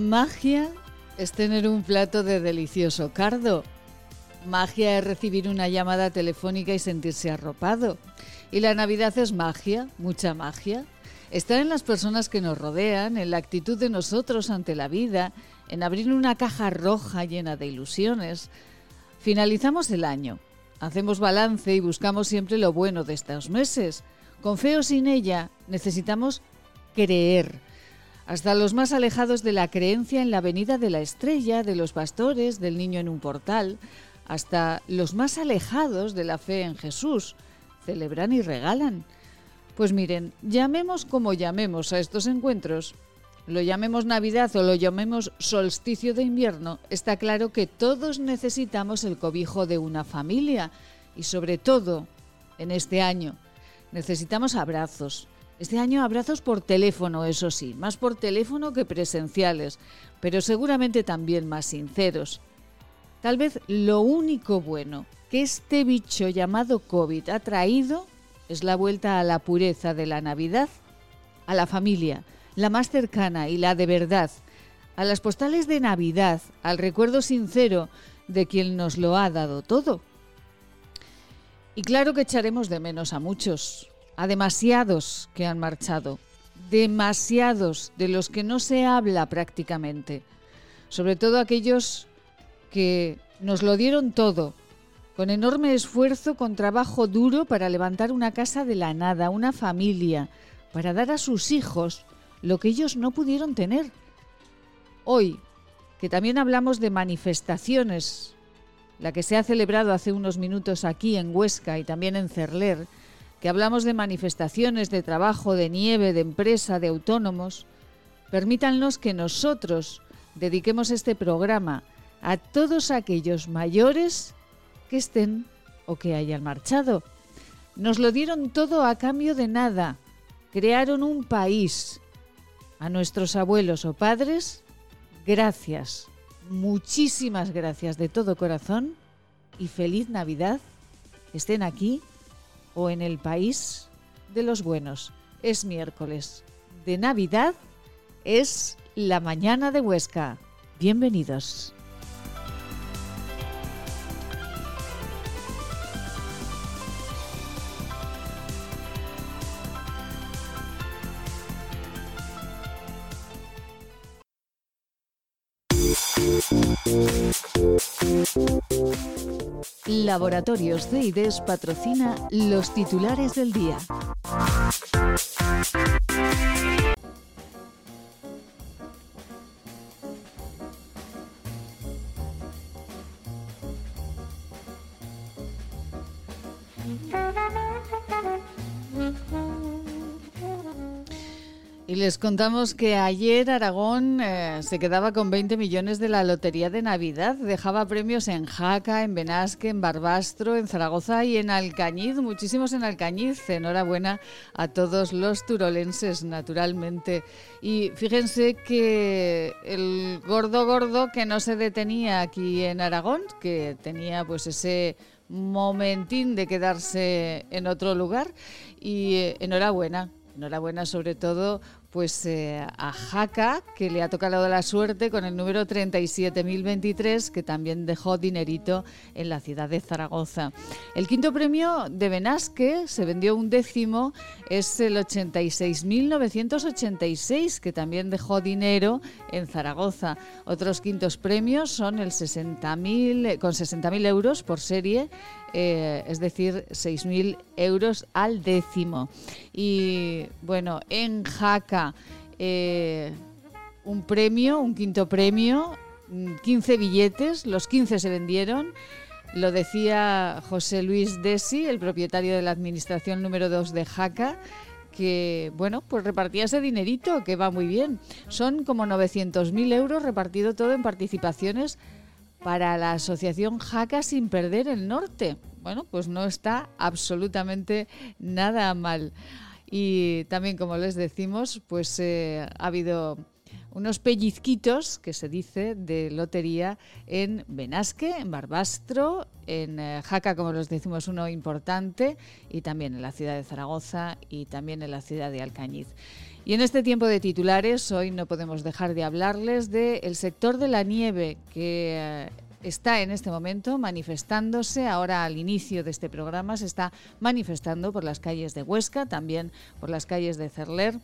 Magia es tener un plato de delicioso cardo. Magia es recibir una llamada telefónica y sentirse arropado. Y la Navidad es magia, mucha magia. Está en las personas que nos rodean, en la actitud de nosotros ante la vida, en abrir una caja roja llena de ilusiones. Finalizamos el año, hacemos balance y buscamos siempre lo bueno de estos meses. Con fe o sin ella, necesitamos creer hasta los más alejados de la creencia en la venida de la estrella, de los pastores, del niño en un portal, hasta los más alejados de la fe en Jesús, celebran y regalan. Pues miren, llamemos como llamemos a estos encuentros, lo llamemos Navidad o lo llamemos solsticio de invierno, está claro que todos necesitamos el cobijo de una familia y sobre todo en este año necesitamos abrazos, este año abrazos por teléfono, eso sí, más por teléfono que presenciales, pero seguramente también más sinceros. Tal vez lo único bueno que este bicho llamado COVID ha traído es la vuelta a la pureza de la Navidad, a la familia, la más cercana y la de verdad, a las postales de Navidad, al recuerdo sincero de quien nos lo ha dado todo. Y claro que echaremos de menos a muchos, a demasiados que han marchado, demasiados de los que no se habla prácticamente, sobre todo aquellos que nos lo dieron todo, con enorme esfuerzo, con trabajo duro para levantar una casa de la nada, una familia, para dar a sus hijos lo que ellos no pudieron tener. Hoy, que también hablamos de manifestaciones, la que se ha celebrado hace unos minutos aquí en Huesca y también en Cerler, que hablamos de manifestaciones, de trabajo, de nieve, de empresa, de autónomos, permítannos que nosotros dediquemos este programa a todos aquellos mayores que estén o que hayan marchado. Nos lo dieron todo a cambio de nada. Crearon un país. A nuestros abuelos o padres, gracias, muchísimas gracias de todo corazón y feliz Navidad. Estén aquí o en el país de los buenos. Es miércoles de Navidad, es la mañana de Huesca. Bienvenidos. Laboratorios CIDES patrocina los titulares del día. Les contamos que ayer Aragón eh, se quedaba con 20 millones de la Lotería de Navidad. Dejaba premios en Jaca, en Benasque, en Barbastro, en Zaragoza y en Alcañiz. Muchísimos en Alcañiz. Enhorabuena a todos los turolenses, naturalmente. Y fíjense que el gordo gordo que no se detenía aquí en Aragón, que tenía pues ese momentín de quedarse en otro lugar. Y eh, enhorabuena, Enhorabuena sobre todo pues eh, a Jaca, que le ha tocado la suerte con el número 37.023, que también dejó dinerito en la ciudad de Zaragoza. El quinto premio de Benasque se vendió un décimo, es el 86.986, que también dejó dinero en Zaragoza. Otros quintos premios son el 60.000, con 60.000 euros por serie, eh, es decir, 6.000 euros al décimo. Y bueno, en Jaca, eh, un premio, un quinto premio, 15 mm, billetes, los 15 se vendieron. Lo decía José Luis Desi, el propietario de la administración número 2 de Jaca, que, bueno, pues repartía ese dinerito, que va muy bien. Son como 900.000 euros repartido todo en participaciones para la asociación Jaca sin perder el norte. Bueno, pues no está absolutamente nada mal. Y también, como les decimos, pues eh, ha habido unos pellizquitos, que se dice, de lotería en Benasque, en Barbastro, en eh, Jaca, como los decimos, uno importante, y también en la ciudad de Zaragoza y también en la ciudad de Alcañiz. Y en este tiempo de titulares, hoy no podemos dejar de hablarles del sector de la nieve, que eh, está en este momento manifestándose, ahora al inicio de este programa, se está manifestando por las calles de Huesca, también por las calles de Cerler.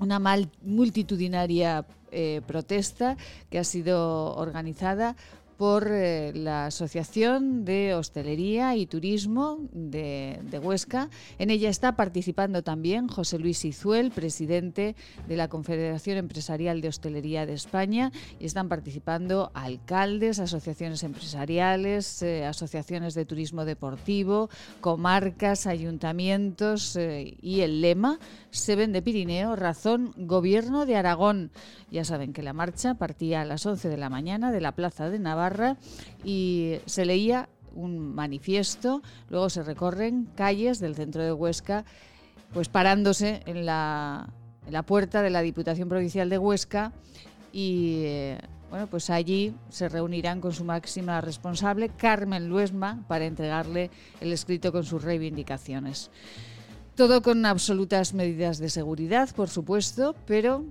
Una multitudinaria eh, protesta que ha sido organizada por eh, la Asociación de Hostelería y Turismo de, Huesca. En ella está participando también José Luis Izuel, presidente de la Confederación Empresarial de Hostelería de España, y están participando alcaldes, asociaciones empresariales, eh, asociaciones de turismo deportivo, comarcas, ayuntamientos eh, y el lema Se de Pirineo, razón Gobierno de Aragón. Ya saben que la marcha partía a las 11 de la mañana de la Plaza de Navarra y se leía un manifiesto, luego se recorren calles del centro de Huesca, pues parándose en la, en la puerta de la Diputación Provincial de Huesca y eh, bueno, pues allí se reunirán con su máxima responsable, Carmen Luesma, para entregarle el escrito con sus reivindicaciones. Todo con absolutas medidas de seguridad, por supuesto, pero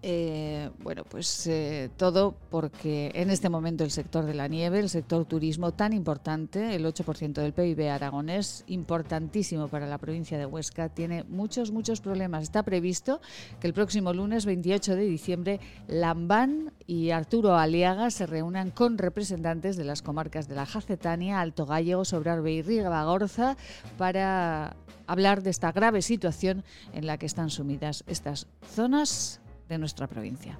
eh, bueno, pues eh, todo porque en este momento el sector de la nieve, el sector turismo tan importante, el 8% del PIB aragonés, importantísimo para la provincia de Huesca, tiene muchos, muchos problemas. Está previsto que el próximo lunes 28 de diciembre Lambán y Arturo Aliaga se reúnan con representantes de las comarcas de la Jacetania, Alto Gallego, Sobrarbe y Ribagorza para hablar de esta grave situación en la que están sumidas estas zonas de nuestra provincia.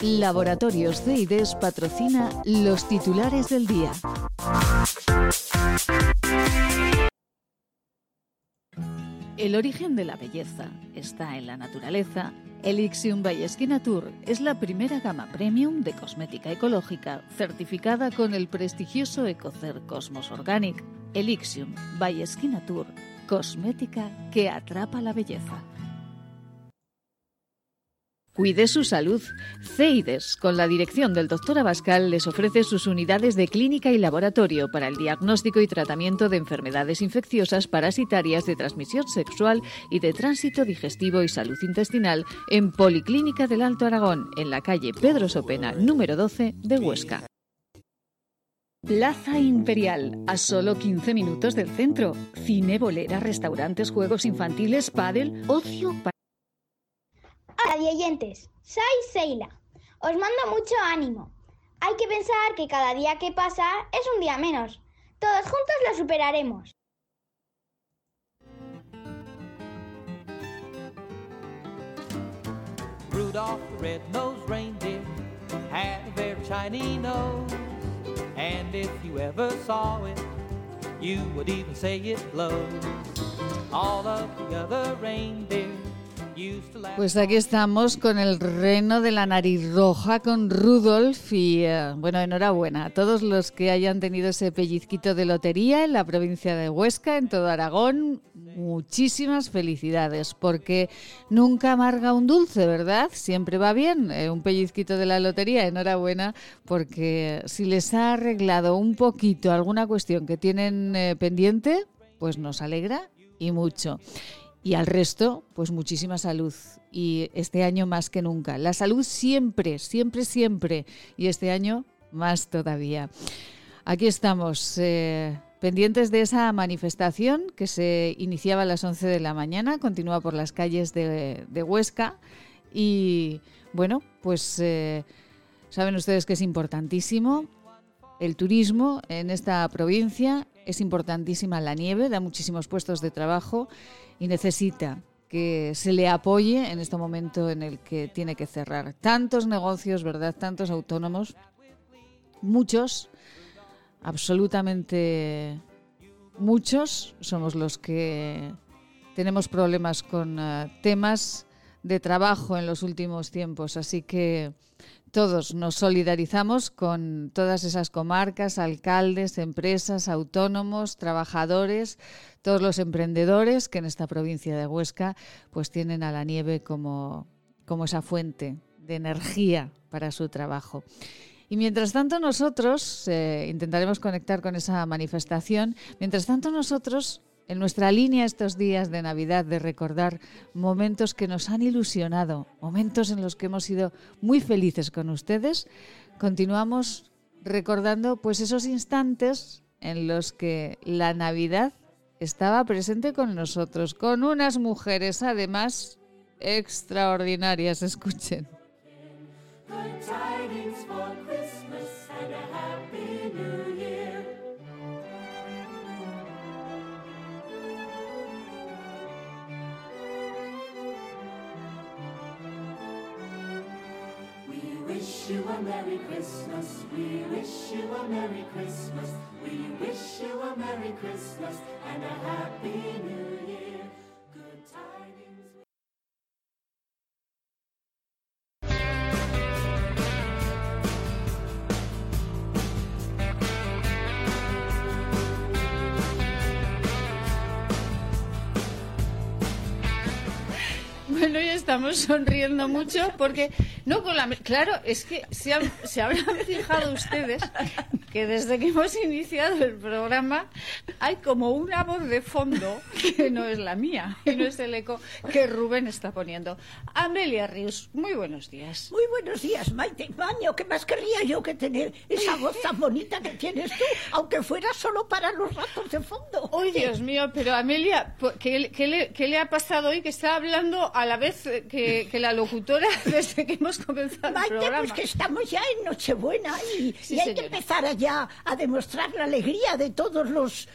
Laboratorios CIDES patrocina los titulares del día. El origen de la belleza está en la naturaleza. Elixium by Tour es la primera gama premium de cosmética ecológica certificada con el prestigioso Ecocer Cosmos Organic. Elixium by Tour, cosmética que atrapa la belleza. Cuide su salud. CEIDES, con la dirección del Dr. Abascal, les ofrece sus unidades de clínica y laboratorio para el diagnóstico y tratamiento de enfermedades infecciosas parasitarias de transmisión sexual y de tránsito digestivo y salud intestinal en Policlínica del Alto Aragón, en la calle Pedro Sopena, número 12 de Huesca. Plaza Imperial, a solo 15 minutos del centro. Cine, bolera, restaurantes, juegos infantiles, pádel, ocio para oyentes. Soy Seila. Os mando mucho ánimo. Hay que pensar que cada día que pasa es un día menos. Todos juntos lo superaremos. Rudolph the red-nosed reindeer had a very shiny nose. And if you ever saw it, you would even say it glows. All of the other reindeer Pues aquí estamos con el reno de la nariz roja, con Rudolf y eh, bueno, enhorabuena a todos los que hayan tenido ese pellizquito de lotería en la provincia de Huesca, en todo Aragón. Muchísimas felicidades, porque nunca amarga un dulce, ¿verdad? Siempre va bien eh, un pellizquito de la lotería. Enhorabuena, porque si les ha arreglado un poquito alguna cuestión que tienen eh, pendiente, pues nos alegra y mucho y al resto, pues muchísima salud. Y este año más que nunca. La salud siempre, siempre, siempre. Y este año más todavía. Aquí estamos, eh, pendientes de esa manifestación que se iniciaba a las 11 de la mañana, continúa por las calles de, Huesca. Y bueno, pues eh, saben ustedes que es importantísimo el turismo en esta provincia, es importantísima la nieve, da muchísimos puestos de trabajo y necesita que se le apoye en este momento en el que tiene que cerrar. Tantos negocios, ¿verdad? Tantos autónomos, muchos absolutamente muchos somos los que tenemos problemas con eh, temas de trabajo en los últimos tiempos, así que todos nos solidarizamos con todas esas comarcas, alcaldes, empresas, autónomos, trabajadores, todos los emprendedores que en esta provincia de Huesca pues tienen a la nieve como, como esa fuente de energía para su trabajo. Y mientras tanto nosotros eh, intentaremos conectar con esa manifestación, mientras tanto nosotros en nuestra línea estos días de Navidad de recordar momentos que nos han ilusionado, momentos en los que hemos sido muy felices con ustedes, continuamos recordando pues esos instantes en los que la Navidad estaba presente con nosotros, con unas mujeres además extraordinarias, escuchen. You a Merry Christmas. We wish you a Merry Christmas. We wish you a Merry Christmas and a Happy New Year. Good tidings. Bueno, estamos sonriendo mucho porque no, con la, claro, es que se, se habrán fijado ustedes que desde que hemos iniciado el programa hay como una voz de fondo que no es la mía, y no es el eco que Rubén está poniendo. Amelia Rius, muy buenos días. Muy buenos días, Maite. Maño, ¿qué más querría yo que tener esa voz tan bonita que tienes tú, aunque fuera solo para los ratos de fondo? ¡Uy, Dios mío! Pero Amelia, ¿qué, qué, le, ha pasado hoy que está hablando a la vez que, que la locutora desde que hemos comenzado Maite, el programa? pues que estamos ya en Nochebuena y, y hay que empezar a ya a demostrar la alegría de todos los,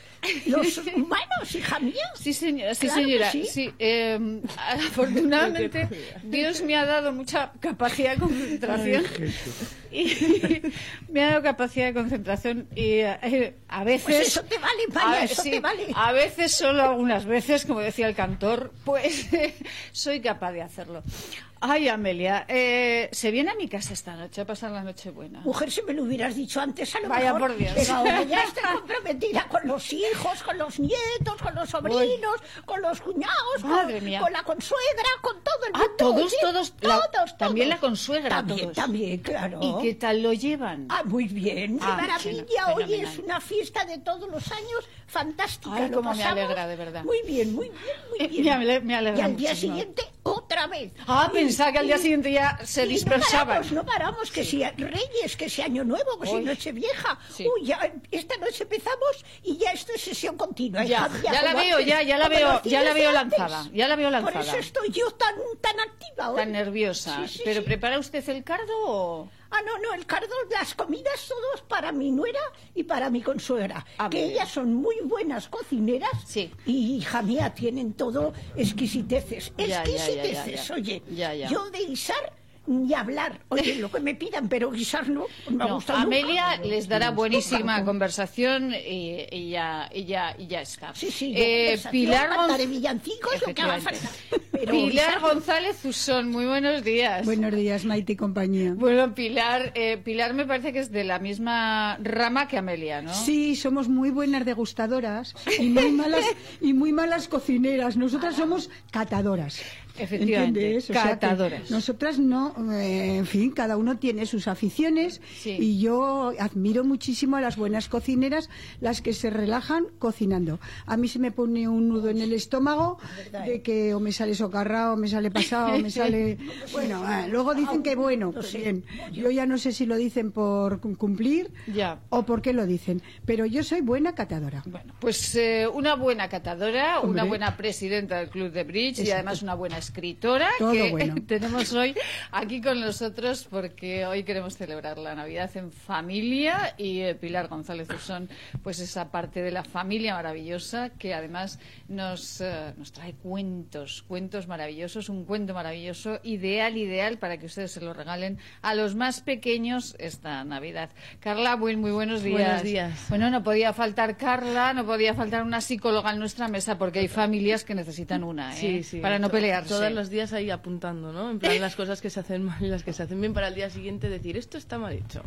los humanos, hija mía. Sí, señora, sí, señora. Sí. Eh, afortunadamente, Dios me ha dado mucha capacidad de concentración. y me ha dado capacidad de concentración y eh, a veces... Pues eso te vale, vaya, eso te vale. A veces, solo algunas veces, como decía el cantor, pues soy capaz de hacerlo. Ay, Amelia, eh, se viene a mi casa esta noche a pasar la noche buena. Mujer, si me lo hubieras dicho antes, a lo Vaya mejor. por Dios. Pero ahora ya estoy comprometida con los hijos, con los nietos, con los sobrinos, con los cuñados, Madre con, mía. con la consuegra, con todo el Ah, mundo. todos, oye, todos, la- todos, también todos. la consuegra, También, todos. también, claro. ¿Y qué tal lo llevan? Ah, muy bien, qué Ah, maravilla. Hoy es una fiesta de todos los años fantástica. Ay, cómo me alegra, de verdad. Muy bien, muy bien, muy Eh, bien. me ale- me alegra y al día siguiente, otra vez. Ah, Y- pensaba que al día siguiente ya se dispersaban. No paramos, no paramos, que si Reyes, que si Año Nuevo, que si Uy. Noche Vieja. Sí. Uy, ya, esta noche empezamos y ya esto es sesión continua. Ya, hija, ya la veo, antes, ya, ya la veo, ya la veo de antes. lanzada, ya la veo Por lanzada. eso estoy yo tan, tan activa hoy. Tan nerviosa. Sí, sí, ¿Pero prepara usted el cardo o...? Ah, no, no, el cardo, las comidas todos para mi nuera y para mi consuegra. Ah, que ellas son muy buenas cocineras. Sí. Y, hija mía, tienen todo exquisiteces. Ya, ya, ya, ya, exquisiteces, ya. oye. Ya, ya. Yo de guisar ni hablar. Oye, lo que me pidan, pero guisar no, no me No, gusta Amelia nunca. les dará buenísima conversación y, y ya, y, ya, y ya está. Sí, sí, Eh, Pilar, cantaré Gon- villancicos, lo que haga falta. Efectivamente. Pero Pilar guisar- González Usón, muy buenos días. Buenos días, Maite y compañía. Bueno, Pilar, eh, Pilar me parece que es de la misma rama que Amelia, ¿no? Sí, somos muy buenas degustadoras y muy malas y muy malas cocineras. Nosotras somos catadoras. Efectivamente, ¿Entiendes? O sea que catadoras. nosotras no, eh, en fin, cada uno tiene sus aficiones Sí. y yo admiro muchísimo a las buenas cocineras, las que se relajan cocinando. A mí se me pone un nudo en el estómago de que o me sale socarrao, o me sale pasado, o me sale... Bueno, eh, luego dicen que bueno, pues bien. Yo ya no sé si lo dicen por cum- cumplir Ya. o por qué lo dicen, pero yo soy buena catadora. Bueno, pues eh, una buena catadora, Hombre. una buena presidenta del Club de Bridge y además una buena escritora Todo que bueno. tenemos hoy aquí con nosotros porque hoy queremos celebrar la Navidad en familia y eh, Pilar González Usón, pues esa parte de la familia maravillosa que además nos, eh, nos trae cuentos, cuentos maravillosos, un cuento maravilloso, ideal, ideal para que ustedes se lo regalen a los más pequeños esta Navidad. Carla, muy, muy buenos días. Buenos días. Bueno, no podía faltar Carla, no podía faltar una psicóloga en nuestra mesa porque hay familias que necesitan una, ¿eh? Sí, sí. Para no pelearse. Todos los días ahí apuntando, ¿no? En plan, las cosas que se hacen mal y las que se hacen bien para el día siguiente decir, esto está mal hecho.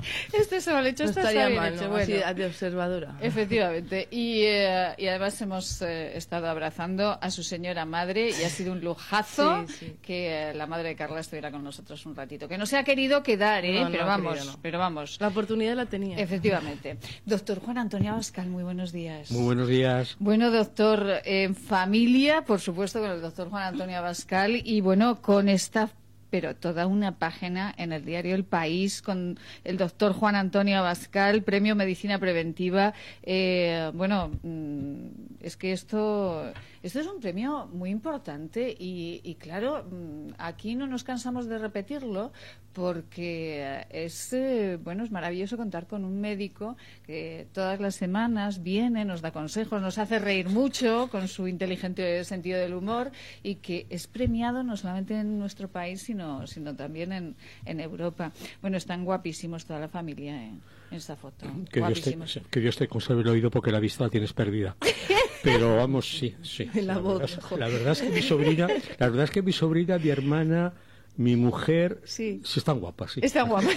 Se lo he hecho, No esto estaría está bien mal, hecho. ¿no? Bueno. Así de observadora. Efectivamente. Y, eh, y además hemos eh, estado abrazando a su señora madre y ha sido un lujazo Sí, sí. que eh, la madre de Carla estuviera con nosotros un ratito. Que no se ha querido quedar, ¿eh? No, pero vamos, querido, no. pero vamos. La oportunidad la tenía. Efectivamente. Doctor Juan Antonio Abascal, muy buenos días. Muy buenos días. Bueno, doctor, en familia, por supuesto, con el doctor Juan Antonio Abascal y bueno, con esta, pero toda una página en el diario El País con el doctor Juan Antonio Abascal, Premio Medicina Preventiva. Eh, bueno, mm, es que esto, esto es un premio muy importante y, y claro, mm, aquí no nos cansamos de repetirlo porque es eh, bueno es maravilloso contar con un médico que todas las semanas viene nos da consejos nos hace reír mucho con su inteligente sentido del humor y que es premiado no solamente en nuestro país sino sino también en, en Europa. Bueno están guapísimos toda la familia eh, en esta foto. Que Dios, te, que Dios te conserve el oído porque la vista la tienes perdida. Pero vamos, sí, sí. La voz, verdad, la verdad es que mi sobrina, la verdad es que mi sobrina, mi hermana, mi mujer, Sí. están guapas, sí. Están guapas.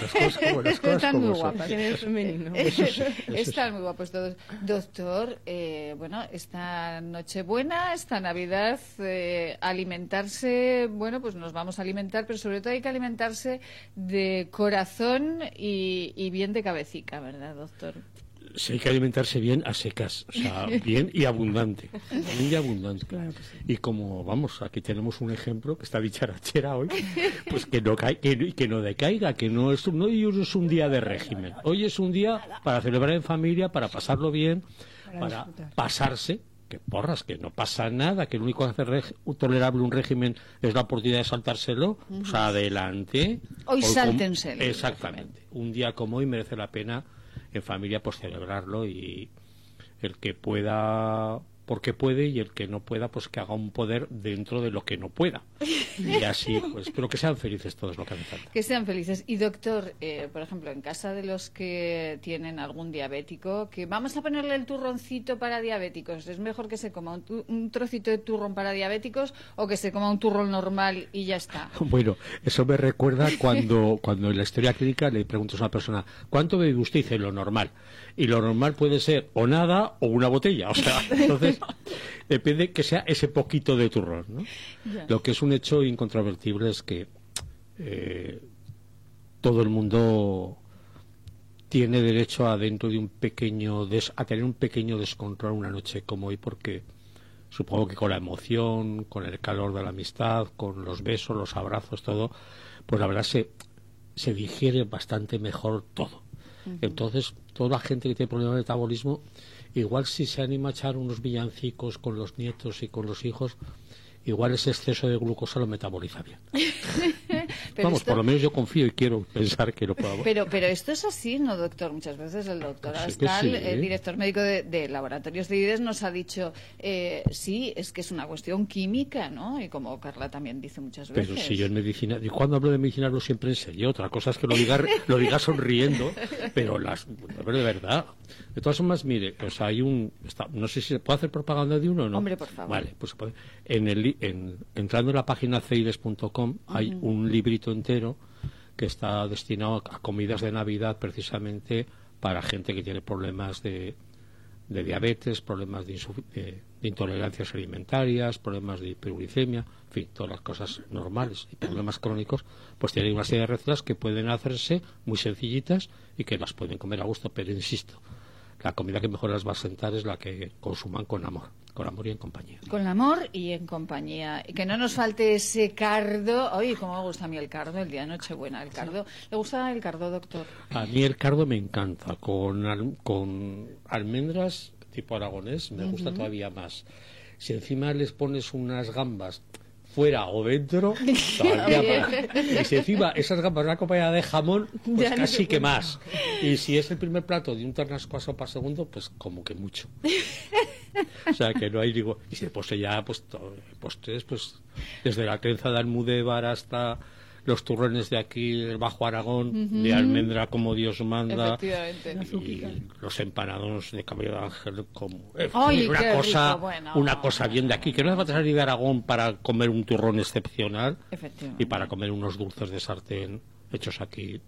Están muy guapas. Femenino. Eso sí, eso Están sí. muy guapos todos. Doctor, eh, bueno, esta Nochebuena, esta Navidad, eh, alimentarse, bueno, pues nos vamos a alimentar, pero sobre todo hay que alimentarse de corazón y, y bien de cabecica, ¿verdad, doctor? Sí, hay que alimentarse bien a secas, o sea, bien y abundante. Bien y abundante. Y como, vamos, aquí tenemos un ejemplo que está dicharachera hoy, pues que no, cae, que, no- que no decaiga, que no es, un- no hoy es un día de régimen. Hoy es un día para celebrar en familia, para pasarlo bien, para, pasarse. Que porras, que no pasa nada, que lo único que hace tolerable un régimen es la oportunidad de saltárselo. O sea, adelante. Hoy como- sáltenselo. Exactamente. Un día como hoy merece la pena en familia pues celebrarlo y el que pueda porque puede y el que no pueda pues que haga un poder dentro de lo que no pueda y así pues pero que sean felices todos lo que hace falta Que sean felices. Y doctor, eh, por ejemplo, en casa de los que tienen algún diabético, que vamos a ponerle el turroncito para diabéticos, ¿es mejor que se coma un, un trocito de turrón para diabéticos o que se coma un turrón normal y ya está? bueno eso me recuerda cuando cuando en la historia clínica le preguntas a una persona ¿cuánto bebe usted? y dice lo normal y lo normal puede ser o nada o una botella o sea entonces depende que sea ese poquito de turrón ¿no? Lo que es un hecho incontrovertible es que eh, todo el mundo tiene derecho a dentro de un pequeño des- a tener un pequeño descontrol una noche como hoy porque supongo que con la emoción, con el calor de la amistad, con los besos, los abrazos, todo, pues la verdad se, se digiere bastante mejor todo. Entonces, toda la gente que tiene problemas de metabolismo, igual si se anima a echar unos villancicos con los nietos y con los hijos, igual ese exceso de glucosa lo metaboliza bien. Pero Vamos, esto- por lo menos yo confío y quiero pensar que lo puedo. Pero, pero esto es así, ¿no, doctor? Muchas veces el doctor Sí Abascal, sí. el director médico de, de Laboratorios de IDES, nos ha dicho, eh, sí, es que es una cuestión química, ¿no? Y como Carla también dice muchas veces. Pero si yo en medicina, y cuando hablo de medicina hablo siempre en serio, otra cosa es que lo diga, lo diga sonriendo, pero las, pero de verdad. De todas formas, mire, o sea, hay un, está- no sé si se puede hacer propaganda de uno o no. Hombre, por favor. Vale, pues. En el, en, entrando en la página ceides.com hay un librito entero que está destinado a comidas de Navidad precisamente para gente que tiene problemas de, de diabetes, problemas de, de- intolerancias alimentarias, problemas de hiperuricemia, en fin, todas las cosas normales y problemas crónicos, pues tienen una serie de recetas que pueden hacerse muy sencillitas y que las pueden comer a gusto, pero insisto, la comida que mejor las va a sentar es la que consuman con amor, con amor y en compañía. Con amor y en compañía. Y que no nos falte ese cardo. Oye, cómo me gusta a mí el cardo, el día de Nochebuena, el cardo. ¿Le gusta el cardo, doctor? A mí el cardo me encanta, con, al- con almendras tipo aragonés me gusta todavía más. Si encima les pones unas gambas fuera o dentro. Y si encima esas gambas van acompañadas de jamón, pues Ya casi que más. Y si es el primer plato de un ternasco a sopa segundo, pues como que mucho. o sea que no hay digo y después ya pues todo, postres pues desde la trenza de almudévar hasta los turrones de aquí del Bajo Aragón, de almendra como Dios manda, y los empanados de cabello de ángel como Ay, una cosa, rico, bueno. una cosa bien de aquí, que no hace falta salir de Aragón para comer un turrón excepcional y para comer unos dulces de sartén hechos aquí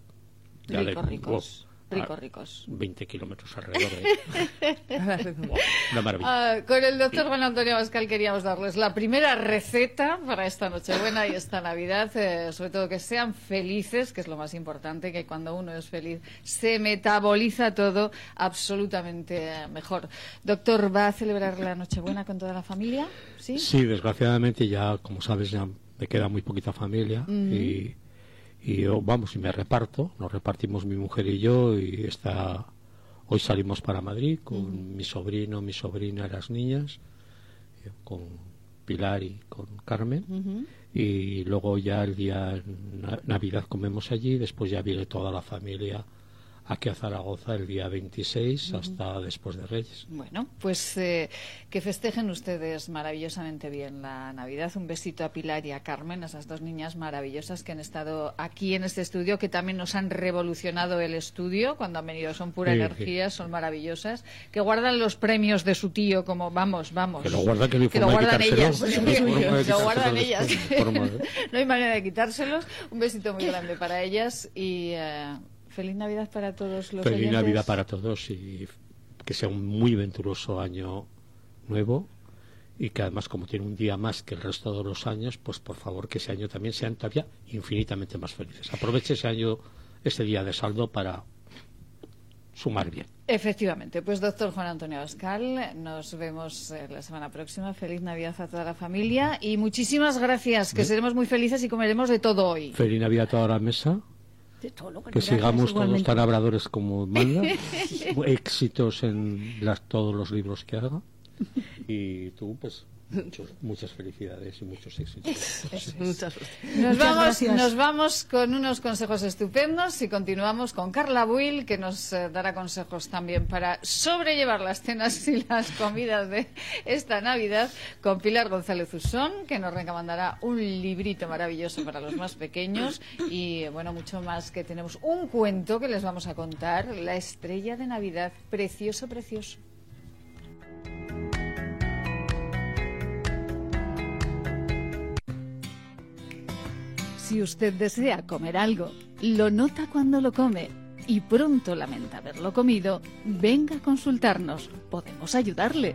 ya de- Ricos, ricos. oh, Ricos, a ricos. 20 kilómetros alrededor de una maravilla. Ah, con el doctor Juan Antonio Bascal queríamos darles la primera receta para esta Nochebuena y esta Navidad, eh, sobre todo que sean felices, que es lo más importante, que cuando uno es feliz se metaboliza todo absolutamente mejor. Doctor, ¿va a celebrar la Nochebuena con toda la familia? Sí. Sí, desgraciadamente ya, como sabes, ya me queda muy poquita familia y, y yo, vamos, y me reparto, nos repartimos mi mujer y yo y está, hoy salimos para Madrid con mi sobrino, mi sobrina y las niñas, eh, con Pilar y con Carmen. Y luego ya el día na- Navidad comemos allí, después ya viene toda la familia aquí a Zaragoza el día 26 hasta después de Reyes. Bueno, pues eh, que festejen ustedes maravillosamente bien la Navidad. Un besito a Pilar y a Carmen, a esas dos niñas maravillosas que han estado aquí en este estudio, que también nos han revolucionado el estudio cuando han venido. Son pura Sí, energía, son maravillosas. Que guardan los premios de su tío como, vamos, vamos. Que lo guardan, que Que lo guardan ellas. Lo guardan de- No hay manera de quitárselos. Un besito muy grande para ellas y eh, feliz Navidad para todos los Feliz oyentes. Navidad para todos y que sea un muy venturoso año nuevo y que además como tiene un día más que el resto de los años, pues por favor que ese año también sean todavía infinitamente más felices. Aproveche ese año, ese día de saldo para sumar bien. Efectivamente, pues doctor Juan Antonio Bascal, nos vemos eh, la semana próxima. Feliz Navidad a toda la familia y muchísimas gracias, que seremos muy felices y comeremos de todo hoy. Feliz Navidad a toda la mesa, todo lo que sigamos todos tan labradores como manda, éxitos en las, todos los libros que haga. Y tú pues muchos- muchas felicidades y muchos éxitos. Muchas. Nos vamos, nos vamos con unos consejos estupendos y continuamos con Carla Buil, que nos eh, dará consejos también para sobrellevar las cenas y las comidas de esta Navidad, con Pilar González Usón, que nos recomendará un librito maravilloso para los más pequeños y, bueno, mucho más que tenemos un cuento que les vamos a contar, La estrella de Navidad, precioso, precioso. Si usted desea comer algo, lo nota cuando lo come y pronto lamenta haberlo comido, venga a consultarnos. Podemos ayudarle.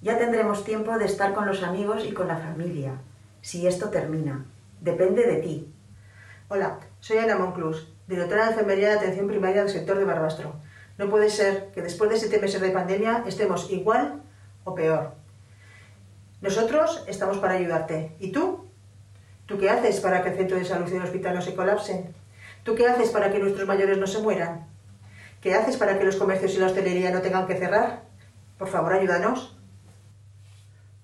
Ya tendremos tiempo de estar con los amigos y con la familia, si esto termina. Depende de ti. Hola, soy Ana Monclús, directora de Enfermería de Atención Primaria del sector de Barbastro. No puede ser que después de siete meses de pandemia estemos igual o peor. Nosotros estamos para ayudarte. ¿Y tú? ¿Tú qué haces para que el centro de salud y el hospital no se colapsen? ¿Tú qué haces para que nuestros mayores no se mueran? ¿Qué haces para que los comercios y la hostelería no tengan que cerrar? Por favor, ayúdanos.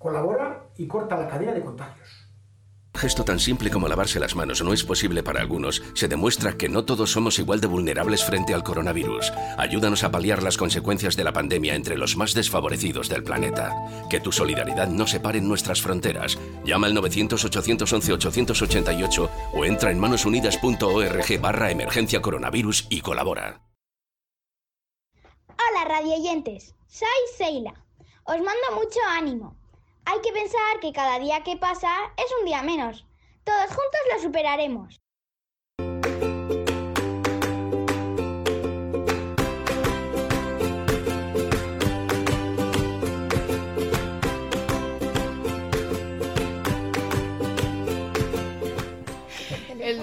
Colabora y corta la cadena de contagios. Un gesto tan simple como lavarse las manos no es posible para algunos. Se demuestra que no todos somos igual de vulnerables frente al coronavirus. Ayúdanos a paliar las consecuencias de la pandemia entre los más desfavorecidos del planeta. Que tu solidaridad no separe nuestras fronteras. Llama al 900-811-888 o entra en manosunidas.org barra emergencia coronavirus y colabora. Hola radioyentes, soy Seila. Os mando mucho ánimo. Hay que pensar que cada día que pasa es un día menos. Todos juntos lo superaremos.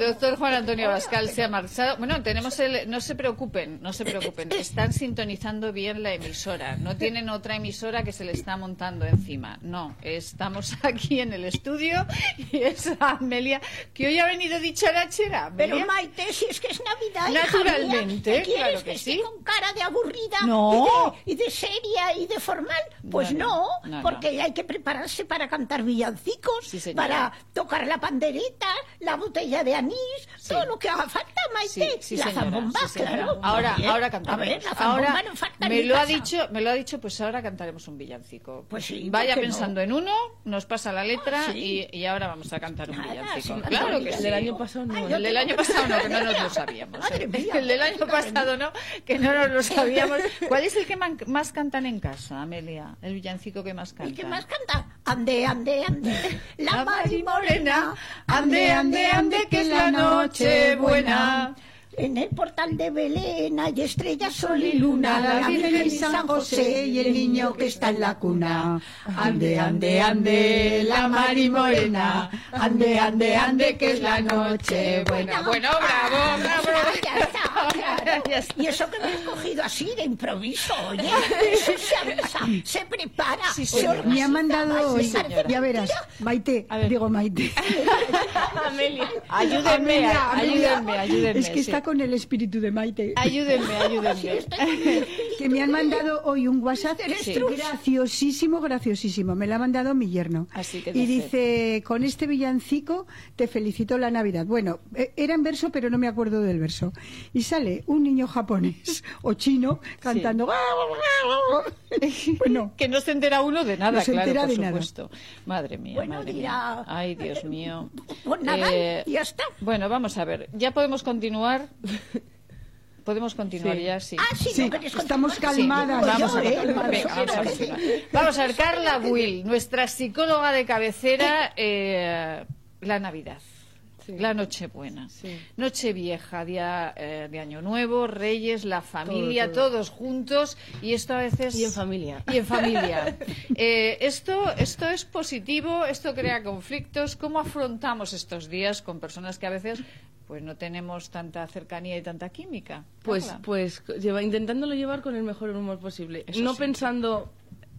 Doctor Juan Antonio Bascal se ha marchado. Bueno, tenemos el. No se preocupen, no se preocupen. Están sintonizando bien la emisora. No tienen otra emisora que se le está montando encima. No, estamos aquí en el estudio y es Amelia, que hoy ha venido dicharachera. Pero Amelia. Maite, si es que es Navidad, hija Naturalmente, mía, ¿qué quieres claro que que sí. esté con cara de aburrida No. y, de, y de seria y de formal? Pues No, no, no, no, porque hay que prepararse para cantar villancicos, señora. para tocar la pandereta, la botella de anís, todo lo que haga falta, Maite. La señora, zambomba, claro. Ahora, ahora A cantamos. ver, la zambomba ahora no falta en me mi lo ha casa. dicho, me lo ha dicho, pues ahora cantaremos un villancico. Pues sí, Vaya ¿por qué no? pensando en uno, nos pasa la letra Ah, sí. y, y ahora vamos a cantar un villancico. sí, claro que el sí. del año pasado no. Ay, El yo del tengo año pasado no, que no nos lo sabíamos. Madre ¿eh? mía. El del año pasado no, que no nos lo sabíamos. ¿Cuál es el que man- más cantan en casa, Amelia? El villancico que más canta. ¿Y qué más canta? Ande, ande, ande. La La Mari Morena, Morena. ande, ande, ande, que es la noche buena. En el portal de Belén hay estrellas, sol y luna, La Virgen y San José y el niño que está en la cuna. Ande, ande, ande, la Mari Morena. Ande, ande, ande, que es la noche buena. Bueno, bravo, bravo. Ya está, Ya está. Y eso que me he cogido así de improviso, oye. Eso se avisa, se prepara, se me ha mandado hoy, ya verás, Maite, digo Maite. Amelia. Ayúdenme, ayúdenme, ayúdenme. Es que sí. Está con el espíritu de Maite. Ayúdenme, ayúdenme. que me han mandado hoy un WhatsApp Sí. graciosísimo, graciosísimo. Me lo ha mandado mi yerno. Así que y dice- con este villancico te felicito la Navidad. Bueno, eh, era en verso, pero no me acuerdo del verso. Y sale un niño japonés o chino cantando. bueno, Que no se entera uno de nada, No se claro, entera por de nada. Madre mía, Bueno, madre mía. Ay, Dios mío. Pues nada, Eh, ya está. Bueno, vamos a ver. ¿Ya podemos continuar? ¿Podemos continuar Sí. ya? Sí. Ah, sí, Sí, estamos calmadas. Pues Vamos yo, a, ¿eh? vamos a. Vamos a ver, Carla Will, nuestra psicóloga de cabecera, eh, la Navidad. La Nochebuena. Nochevieja, día eh, de Año Nuevo, Reyes, la familia, todo. todos juntos y esto a veces... Y en familia. Y en familia. Eh, esto, esto es positivo, esto crea conflictos. ¿Cómo afrontamos estos días con personas que a veces pues no tenemos tanta cercanía y tanta química? Pues, Carla? pues lleva, intentándolo llevar con el mejor humor posible. Eso no sí. pensando,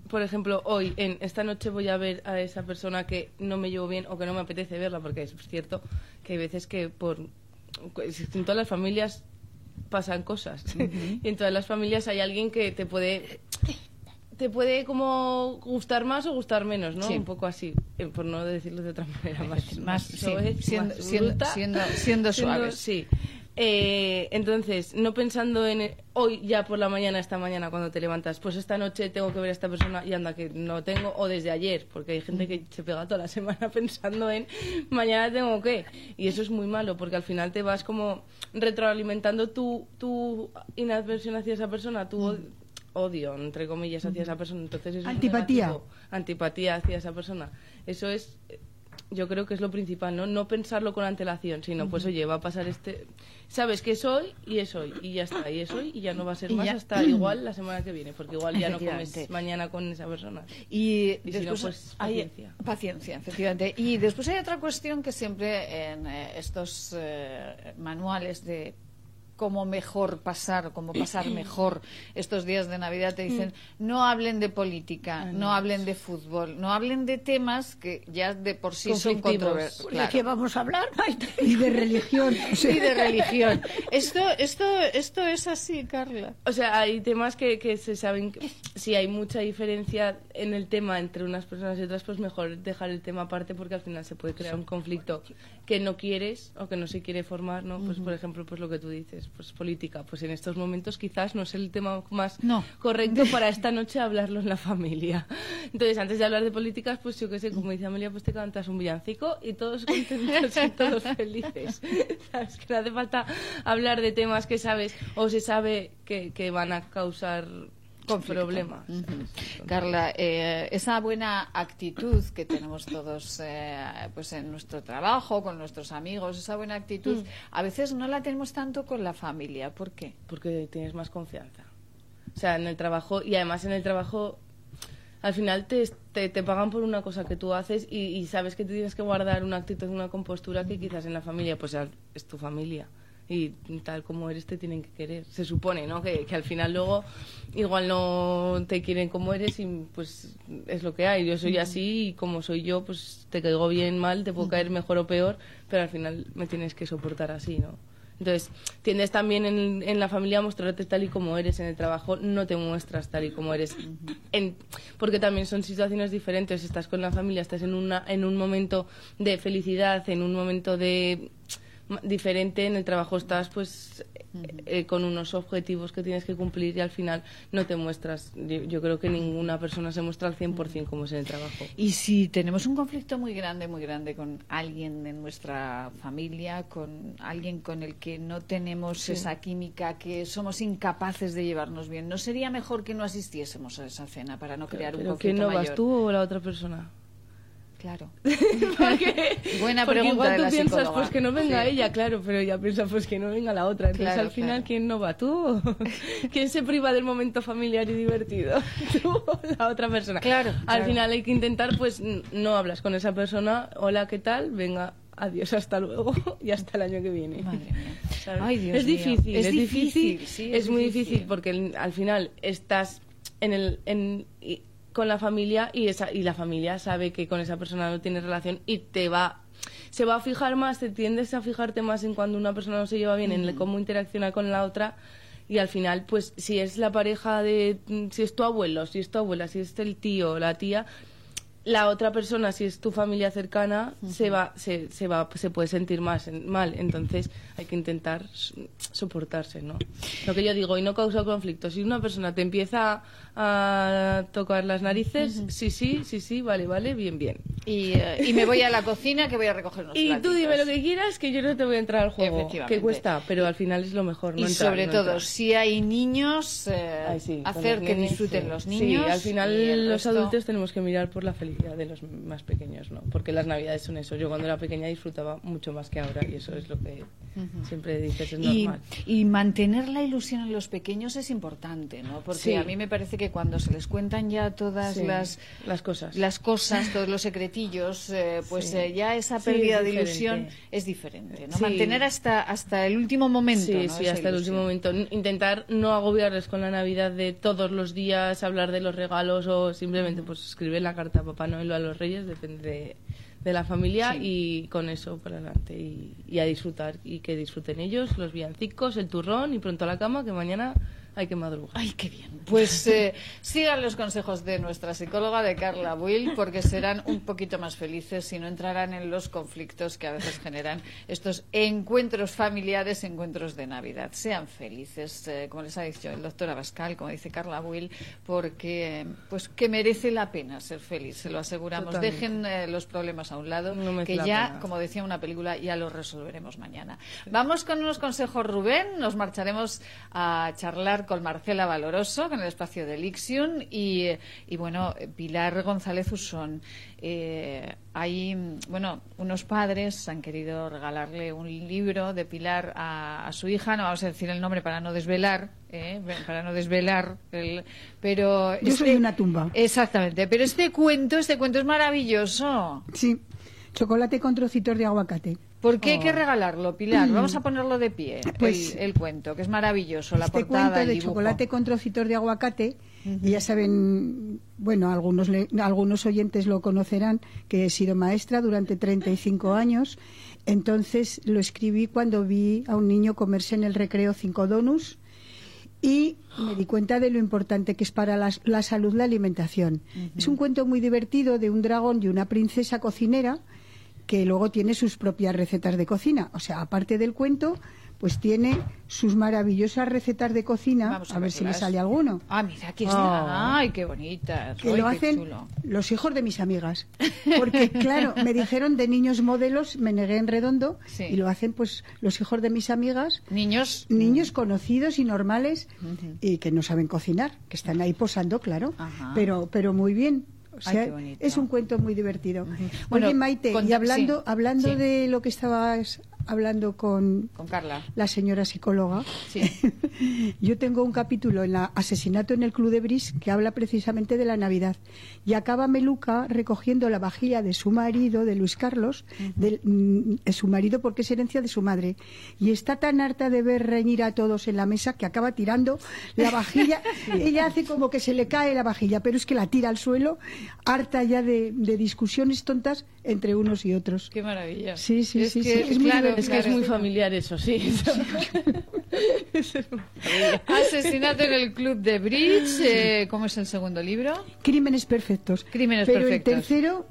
por ejemplo, hoy, en esta noche voy a ver a esa persona que no me llevo bien o que no me apetece verla, porque es cierto que hay veces que por en todas las familias pasan cosas. y en todas las familias hay alguien que te puede te puede como gustar más o gustar menos, ¿no? Sí. Un poco así, eh, por no decirlo de otra manera más, Más, sí, soez, siendo- más siendo- bruta. siendo- siendo suaves. Sí. Eh, entonces, no pensando en hoy ya por la mañana, esta mañana cuando te levantas, pues esta noche tengo que ver a esta persona y anda que no tengo, o desde ayer, porque hay gente que se pega toda la semana pensando en mañana tengo que. Y eso es muy malo, porque al final te vas como retroalimentando tu, tu inadversión hacia esa persona, tu od- odio, entre comillas, hacia esa persona. Entonces eso es Antipatía. Antipatía hacia esa persona. Eso es eh, yo creo que es lo principal, ¿no? No pensarlo con antelación, sino pues oye, va a pasar este... Sabes que es hoy y es hoy, y ya está, y es hoy y ya no va a ser Y más ya. hasta igual la semana que viene, porque igual ya no comes mañana con esa persona. Y, Y si no, después pues, hay- paciencia. paciencia, efectivamente. Y después hay otra cuestión que siempre en eh, estos eh, manuales de cómo mejor pasar, cómo pasar mejor estos días de Navidad te dicen no hablen de política, no hablen de fútbol, no hablen de temas que ya de por sí son controversiales. ¿De qué vamos a hablar, Maite? Y de religión. Y de religión. Esto, esto, esto es así, Carla. O sea, hay temas que, que se saben que si hay mucha diferencia en el tema entre unas personas y otras, pues mejor dejar el tema aparte porque al final se puede crear un conflicto que no quieres o que no se quiere formar, ¿no? Pues por ejemplo, pues lo que tú dices, pues política, pues en estos momentos quizás no es el tema más No. correcto para esta noche hablarlo en la familia. Entonces, antes de hablar de políticas, pues yo qué sé, como dice Amelia, pues te cantas un villancico y todos contentos y todos felices. ¿Sabes? Que no hace falta hablar de temas que sabes o se sabe que, que van a causar problemas. Carla, eh, esa buena actitud que tenemos todos eh, pues en nuestro trabajo, con nuestros amigos, esa buena actitud, Mm. a veces no la tenemos tanto con la familia. ¿Por qué? Porque tienes más confianza. O sea, en el trabajo, y además en el trabajo, al final te, te, te pagan por una cosa que tú haces y, y sabes que tienes que guardar una actitud, una compostura que quizás en la familia, pues es tu familia. Y tal como eres te tienen que querer. Se supone, ¿no? Que, que al final luego igual no te quieren como eres y pues es lo que hay. Yo soy así y como soy yo, pues te caigo bien, mal, te puedo caer mejor o peor, pero al final me tienes que soportar así, ¿no? Entonces, tiendes también en, en la familia a mostrarte tal y como eres, en el trabajo no te muestras tal y como eres, En- porque también son situaciones diferentes, estás con la familia, estás en, una, en un momento de felicidad, en un momento de diferente, en el trabajo estás pues eh, con unos objetivos que tienes que cumplir y al final no te muestras. Yo, yo creo que ninguna persona se muestra al 100% como es en el trabajo. Y si tenemos un conflicto muy grande, muy grande con alguien de nuestra familia, con alguien con el que no tenemos Sí. esa química, que somos incapaces de llevarnos bien, ¿no sería mejor que no asistiésemos a esa cena para no crear un Pero conflicto ¿quién no vas tú o la otra persona? Claro. porque, Buena porque pregunta igual de tú la piensas psicóloga. pues que no venga Sí. ella, claro, pero ella piensa pues que no venga la otra. Entonces Claro, al final, claro. ¿quién no va? ¿Tú? ¿Quién se priva del momento familiar y divertido? ¿Tú o la otra persona? Claro, Al claro. final hay que intentar, pues no hablas con esa persona, hola, ¿qué tal? Venga, adiós, hasta luego y hasta el año que viene. Madre. Ay, Dios es mío. difícil, Es es, difícil, difícil, sí, es, es muy difícil. porque al final estás en el en, y- con la familia y esa y la familia sabe que con esa persona no tienes relación y te va se va a fijar más, te tiendes a fijarte más en cuando una persona no se lleva bien, en el cómo interacciona con la otra y al final, pues si es la pareja de, si es tu abuelo, si es tu abuela, si es el tío o la tía, la otra persona, si es tu familia cercana, se va, se, se va, se puede sentir más en- mal. Entonces hay que intentar soportarse, ¿no? Lo que yo digo, y no causa conflicto. Si una persona te empieza a tocar las narices, sí, sí, sí, sí, vale, vale, bien, bien. Y, eh, y me voy a la cocina que voy a recoger unos Y tú dime lo que quieras, que yo no te voy a entrar al juego. Que cuesta, pero al final es lo mejor. No y entrar, sobre no todo, entrar. si hay niños, eh, Ay, sí, hacer que disfruten sí. los Sí, niños. al final los resto- adultos tenemos que mirar por la felicidad de los más pequeños, ¿no? Porque las navidades son eso. Yo cuando era pequeña disfrutaba mucho más que ahora y eso es lo que siempre dices, es Y, normal. y mantener la ilusión en los pequeños es importante, ¿no? Porque Sí. a mí me parece que cuando se les cuentan ya todas Sí, las, las cosas. las cosas, todos los secretillos, eh, pues Sí. eh, ya esa pérdida es de ilusión es diferente, ¿no? Mantener hasta, hasta el último momento, Sí, ¿no? sí, Esa hasta el último momento. Intentar no agobiarles con la Navidad de todos los días, hablar de los regalos o simplemente pues escribir la carta a Papá Noel o a los Reyes, depende de, de la familia y con eso para adelante y, y a disfrutar y que disfruten ellos, los villancicos, el turrón y pronto a la cama que mañana hay que madrugar. Ay, qué bien. Pues eh, sigan los consejos de nuestra psicóloga, de Carla Will, porque serán un poquito más felices y no entrarán en los conflictos que a veces generan estos encuentros familiares, encuentros de Navidad. Sean felices, eh, como les ha dicho el doctor Abascal, como dice Carla Will, porque eh, pues que merece la pena ser feliz, se lo aseguramos. Totalmente. Dejen eh, los problemas a un lado, No que la ya, pena. como decía una película, ya los resolveremos mañana. Vamos con unos consejos, Rubén. Nos marcharemos a charlar con Marcela Valoroso, en el espacio de Lixion, y, y bueno, Pilar González Usón. Eh, hay, bueno, unos padres han querido regalarle un libro de Pilar a, a su hija, no vamos a decir el nombre para no desvelar, eh, para no desvelar, el- pero... Yo soy una tumba. Exactamente, pero este cuento, este cuento es maravilloso. Sí, chocolate con trocitos de aguacate. ¿Por qué hay que Oh. regalarlo, Pilar? Vamos a ponerlo de pie, Pues- el, el cuento, que es maravilloso, la este portada, cuento de chocolate con trocitos de aguacate, y ya saben, bueno, algunos, le- algunos oyentes lo conocerán, que he sido maestra durante 35 años. Entonces lo escribí cuando vi a un niño comerse en el recreo cinco donuts y me di cuenta de lo importante que es para la, la salud la alimentación. Es un cuento muy divertido de un dragón y una princesa cocinera que luego tiene sus propias recetas de cocina. O sea, aparte del cuento, pues tiene sus maravillosas recetas de cocina, Vamos a a ver si me verlas. sale alguno. Ah, mira, aquí Oh. está. Ay, qué bonita. que lo hacen los hijos de mis amigas. Porque, claro, me dijeron de niños modelos, me negué en redondo, Sí. y lo hacen pues los hijos de mis amigas. Niños. Niños conocidos y normales y que no saben cocinar, que están ahí posando, claro, Ajá. pero, pero muy bien. O sea, es un cuento muy divertido. Bueno, Oye, Maite, con- y hablando, sí, hablando sí. de lo que estabas hablando con Con Carla. la señora psicóloga, Sí. yo tengo un capítulo en la Asesinato en el Club de Bris que habla precisamente de la Navidad. Y acaba Meluca recogiendo la vajilla de su marido, de Luis Carlos, del- mm, de su marido porque es herencia de su madre. Y está tan harta de ver reñir a todos en la mesa que acaba tirando la vajilla. Ella hace como que se le cae la vajilla, pero es que la tira al suelo, harta ya de, de discusiones tontas entre unos y otros. Qué maravilla. Sí, sí, Es sí, que, sí, es muy claro, divertido. Es que es claro. muy familiar eso, sí. Asesinato en el club de Bridge. eh, ¿Cómo es el segundo libro? Crímenes perfectos. Crímenes Pero perfectos. el tercero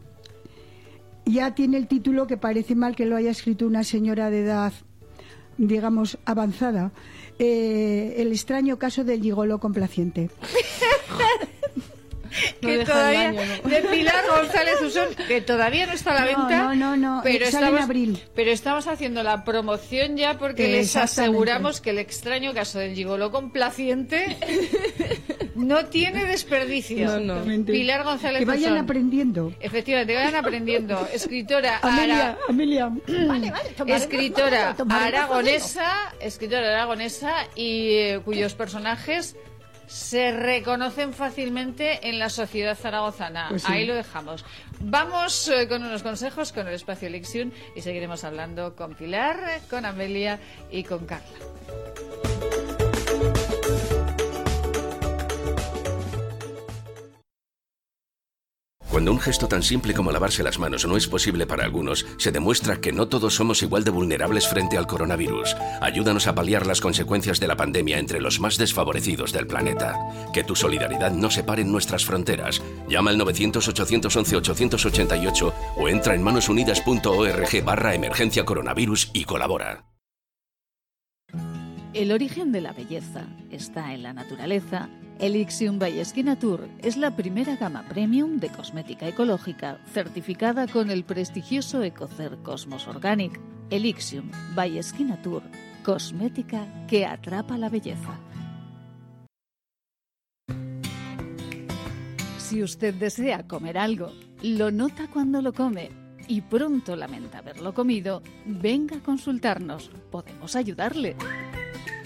ya tiene el título que parece mal que lo haya escrito una señora de edad, digamos, avanzada. Eh, el extraño caso del gigolo complaciente. No que todavía, de Pilar González Usón, que todavía no está a la No, venta. no, no, no, Pero sale en estamos, abril. pero estamos haciendo la promoción ya porque les aseguramos que el extraño caso del gigolo complaciente no tiene desperdicio. No, no. Exactamente. Pilar González Que vayan Usón. aprendiendo. Efectivamente, vayan aprendiendo. Escritora Amelia, ara- Amelia. Vale, vale, tomaremos escritora aragonesa, escritora aragonesa y eh, cuyos personajes se reconocen fácilmente en la sociedad zaragozana. Pues sí. Ahí lo dejamos. Vamos eh, con unos consejos con el espacio Elixion y seguiremos hablando con Pilar, con Amelia y con Carla. Cuando un gesto tan simple como lavarse las manos no es posible para algunos, se demuestra que no todos somos igual de vulnerables frente al coronavirus. Ayúdanos a paliar las consecuencias de la pandemia entre los más desfavorecidos del planeta. Que tu solidaridad no separe nuestras fronteras. Llama al 900-811-888 o entra en manosunidas.org barra emergencia coronavirus y colabora. El origen de la belleza está en la naturaleza. Elixium by Skin Tour es la primera gama premium de cosmética ecológica certificada con el prestigioso Ecocer Cosmos Organic. Elixium by Skin Tour, cosmética que atrapa la belleza. Si usted desea comer algo, lo nota cuando lo come y pronto lamenta haberlo comido, venga a consultarnos. Podemos ayudarle.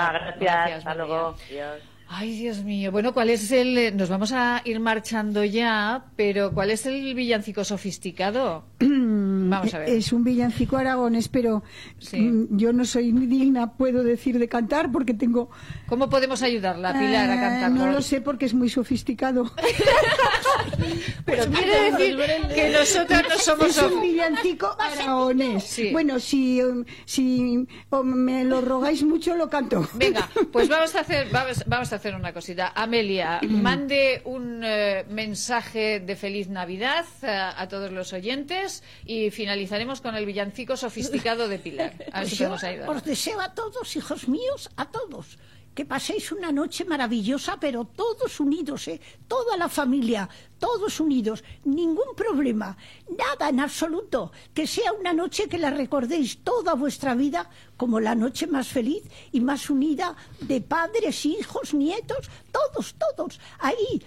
Venga, gracias. Hasta luego. Adiós. Ay, Dios mío. Bueno, ¿cuál es el...? eh, Nos vamos a ir marchando ya, pero ¿cuál es el villancico sofisticado? Vamos a ver. Es un villancico aragonés, pero mm, yo no soy digna, puedo decir, de cantar porque tengo... ¿Cómo podemos ayudarla, Pilar, a Eh, cantarlo? No lo sé porque es muy sofisticado. Pero quiere decir que nosotros no somos... Es un villancico aragonés. Bueno, si, um, si me lo rogáis mucho, lo canto. Venga, pues vamos a hacer, vamos, vamos a hacer una cosita. Amelia, mande un eh, mensaje de feliz Navidad eh, a, todos los oyentes y finalizaremos con el villancico sofisticado de Pilar. A ver si Pues yo os deseo a todos, hijos míos, a todos, que paséis una noche maravillosa, pero todos unidos, ¿eh? toda la familia, todos unidos, ningún problema, nada en absoluto, que sea una noche que la recordéis toda vuestra vida como la noche más feliz y más unida de padres, hijos, nietos, todos, todos, ahí,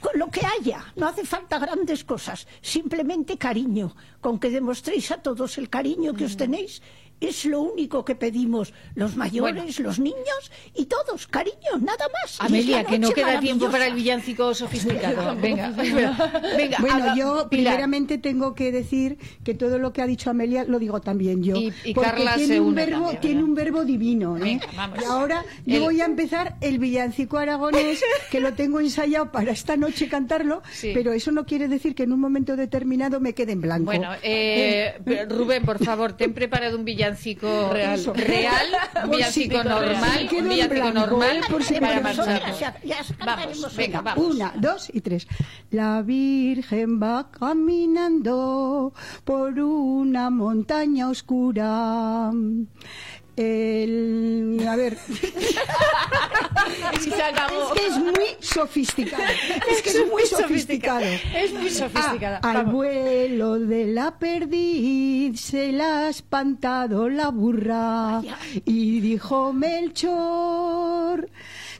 con lo que haya, no hace falta grandes cosas, simplemente cariño, con que demostréis a todos el cariño que os tenéis. Es lo único que pedimos los mayores, los niños y todos, cariño, nada más. Amelia, que no queda tiempo para el villancico sofisticado. Venga, venga. bueno, yo Pilar. primeramente tengo que decir que todo lo que ha dicho Amelia lo digo también yo. Y- y porque Carla tiene se un verbo, también, tiene un verbo divino, ¿eh? Venga, vamos. Y ahora yo voy a empezar el villancico aragonés que lo tengo ensayado para esta noche cantarlo, Sí. pero eso no quiere decir que en un momento determinado me quede en blanco. Bueno, eh, Rubén, por favor, ten preparado un villancico Real. real, Por villancico normal, un villancico normal por si para cantaremos Vamos, venga, vamos. Una, dos y tres. La Virgen va caminando por una montaña oscura. El, a ver. es, que, es que es muy sofisticado. Es que es muy sofisticado. Es muy sofisticada. Ah, al vuelo de la perdiz se la ha espantado la burra y dijo Melchor,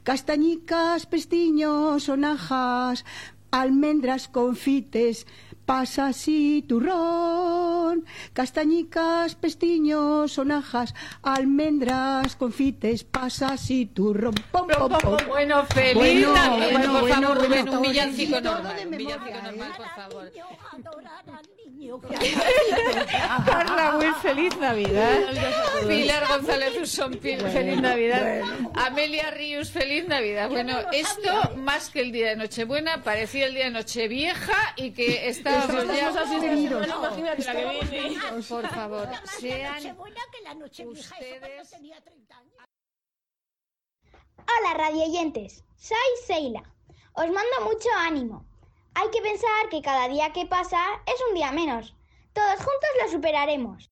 castañicas, pestiños, sonajas, almendras, confites, pasas y turrón, castañicas, pestiños, sonajas, almendras, confites, pasas y turrón. Pom, pom, pom. Bueno, feliz Bueno, Navidad. bueno, por favor, Rubén, un villancico normal. Un villancico normal, por favor. Carla, muy feliz Navidad. Pilar González Usón, feliz Navidad. Amelia Ríos, feliz Navidad. Bueno, esto más que el día de Nochebuena parecía el día de Nochevieja y que estábamos ya. Por favor, sean Nochebuena que la Nochevieja, eso cuando tenía 30 años. Hola radioyentes, soy Seila. Os mando mucho ánimo. Hay que pensar que cada día que pasa es un día menos. Todos juntos lo superaremos.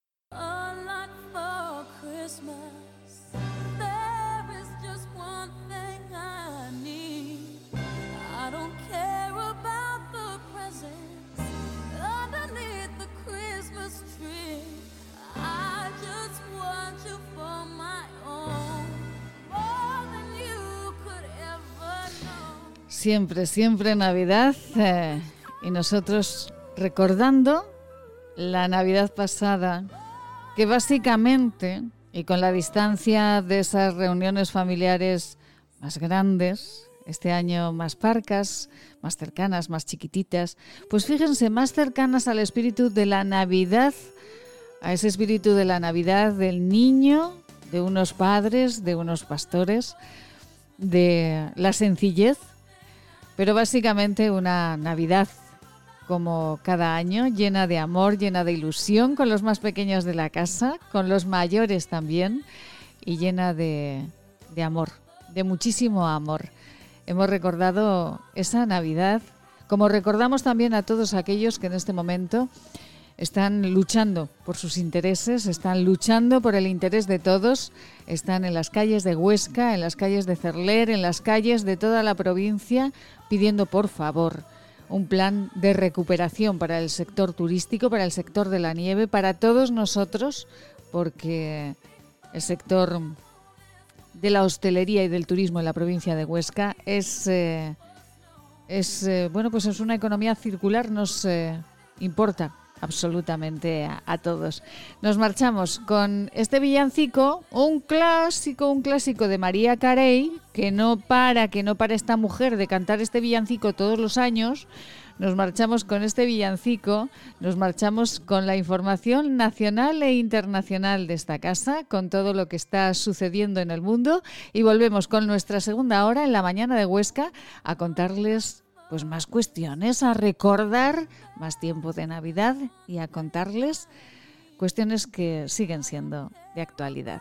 Siempre, siempre Navidad eh, y nosotros recordando la Navidad pasada, que básicamente, y con la distancia de esas reuniones familiares más grandes, este año más parcas, más cercanas, más chiquititas, pues fíjense, más cercanas al espíritu de la Navidad, a ese espíritu de la Navidad del niño, de unos padres, de unos pastores, de la sencillez, pero básicamente una Navidad como cada año, llena de amor, llena de ilusión con los más pequeños de la casa, con los mayores también, y llena de, amor, de muchísimo amor. Hemos recordado esa Navidad, como recordamos también a todos aquellos que en este momento están luchando por sus intereses, están luchando por el interés de todos, están en las calles de Huesca, en las calles de Cerler, en las calles de toda la provincia, pidiendo por favor un plan de recuperación para el sector turístico, para el sector de la nieve, para todos nosotros, porque el sector de la hostelería y del turismo en la provincia de Huesca es, eh, es eh, bueno, pues es una economía circular, nos eh, importa absolutamente a, todos. Nos marchamos con este villancico, un clásico, un clásico de María Carey, que no para, que no para esta mujer de cantar este villancico todos los años. Nos marchamos con este villancico, nos marchamos con la información nacional e internacional de esta casa, con todo lo que está sucediendo en el mundo y volvemos con nuestra segunda hora en la mañana de Huesca a contarles pues más cuestiones, a recordar más tiempo de Navidad y a contarles cuestiones que siguen siendo de actualidad.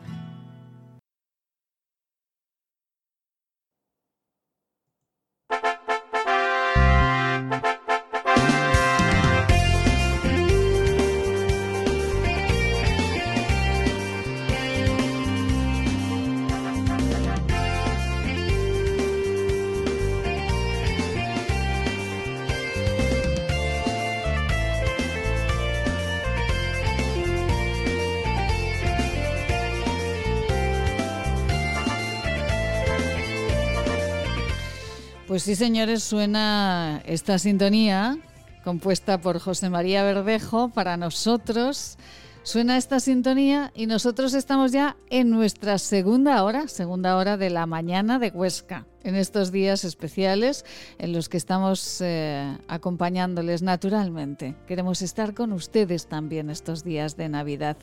Pues sí, señores, suena esta sintonía compuesta por José María Verdejo para nosotros. Suena esta sintonía y nosotros estamos ya en nuestra segunda hora, segunda hora de la mañana de Huesca, en estos días especiales en los que estamos eh, acompañándoles naturalmente. Queremos estar con ustedes también estos días de Navidad.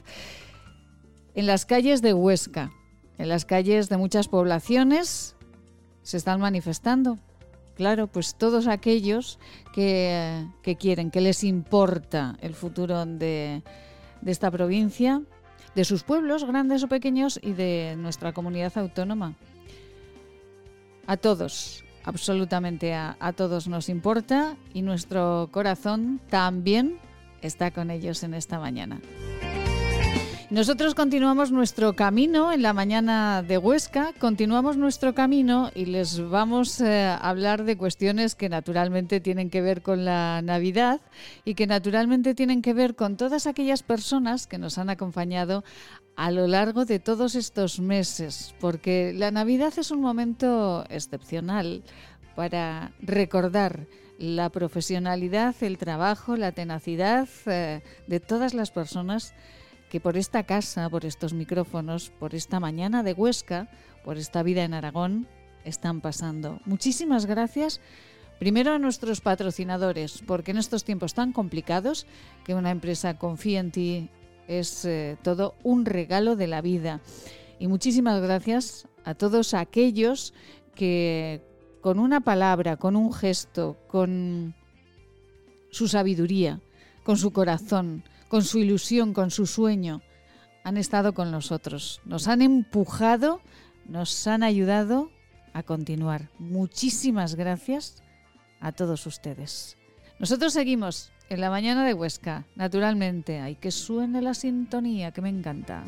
En las calles de Huesca, en las calles de muchas poblaciones, se están manifestando Claro, pues todos aquellos que, quieren, que les importa el futuro de, esta provincia, de sus pueblos, grandes o pequeños, y de nuestra comunidad autónoma. A todos, absolutamente a, todos nos importa y nuestro corazón también está con ellos en esta mañana. Nosotros continuamos nuestro camino en la mañana de Huesca, continuamos nuestro camino y les vamos eh, a hablar de cuestiones que naturalmente tienen que ver con la Navidad y que naturalmente tienen que ver con todas aquellas personas que nos han acompañado a lo largo de todos estos meses, porque la Navidad es un momento excepcional para recordar la profesionalidad, el trabajo, la tenacidad eh, de todas las personas por esta casa, por estos micrófonos, por esta mañana de Huesca, por esta vida en Aragón, están pasando. Muchísimas gracias. Primero a nuestros patrocinadores, porque en estos tiempos tan complicados, que una empresa confíe en ti es eh, todo un regalo de la vida. Y muchísimas gracias a todos aquellos que con una palabra, con un gesto, con su sabiduría, con su corazón, con su ilusión, con su sueño, han estado con nosotros, nos han empujado, nos han ayudado a continuar. Muchísimas gracias a todos ustedes. Nosotros seguimos en la mañana de Huesca, naturalmente. Hay que suene la sintonía, que me encanta.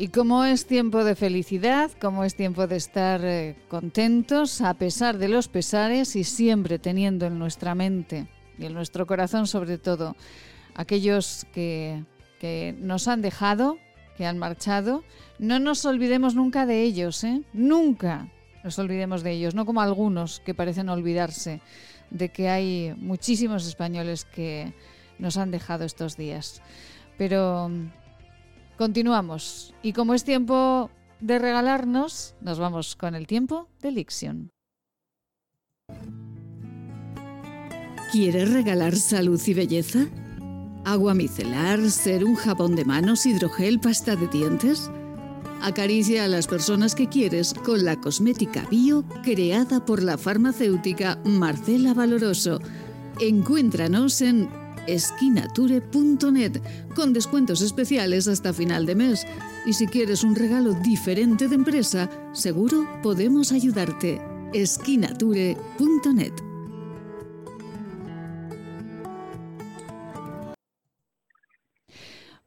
Y como es tiempo de felicidad, como es tiempo de estar eh, contentos a pesar de los pesares y siempre teniendo en nuestra mente y en nuestro corazón sobre todo aquellos que, que nos han dejado, que han marchado, no nos olvidemos nunca de ellos, ¿eh? Nunca nos olvidemos de ellos, no como algunos que parecen olvidarse de que hay muchísimos españoles que nos han dejado estos días. Pero Continuamos. Y como es tiempo de regalarnos, nos vamos con el tiempo de Lixion. ¿Quieres regalar salud y belleza? ¿Agua micelar, ser un jabón de manos, hidrogel, pasta de dientes? Acaricia a las personas que quieres con la cosmética bio creada por la farmacéutica Marcela Valoroso Encuéntranos en esquinature.net con descuentos especiales hasta final de mes. Y si quieres un regalo diferente de empresa, seguro podemos ayudarte. esquinature.net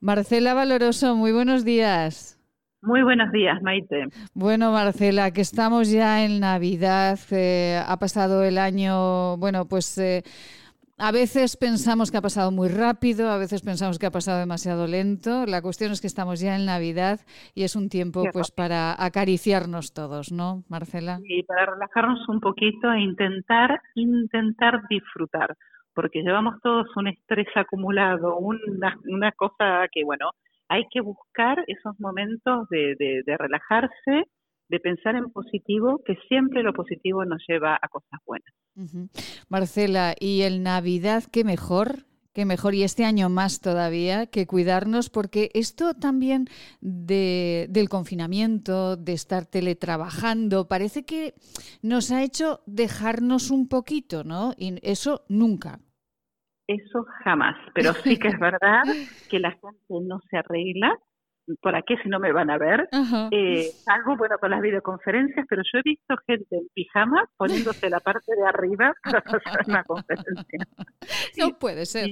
Marcela Valoroso, muy buenos días. Muy buenos días, Maite. Bueno, Marcela, que estamos ya en Navidad, eh, ha pasado el año, bueno, pues eh, a veces pensamos que ha pasado muy rápido, a veces pensamos que ha pasado demasiado lento. La cuestión es que estamos ya en Navidad y es un tiempo pues para acariciarnos todos, ¿no, Marcela? Y para relajarnos un poquito e intentar, intentar disfrutar porque llevamos todos un estrés acumulado, una, una cosa que, bueno, hay que buscar esos momentos de, de, relajarse, de pensar en positivo, que siempre lo positivo nos lleva a cosas buenas. Marcela, ¿y el Navidad qué mejor? Qué mejor, y este año más todavía, que cuidarnos, porque esto también de, del confinamiento, de estar teletrabajando, parece que nos ha hecho dejarnos un poquito, ¿no? Y eso nunca. Eso jamás, pero sí que es verdad que la gente no se arregla ¿por aquí si no me van a ver? Eh, algo bueno con las videoconferencias, pero yo he visto gente en pijama poniéndose la parte de arriba para hacer una conferencia. No puede ser.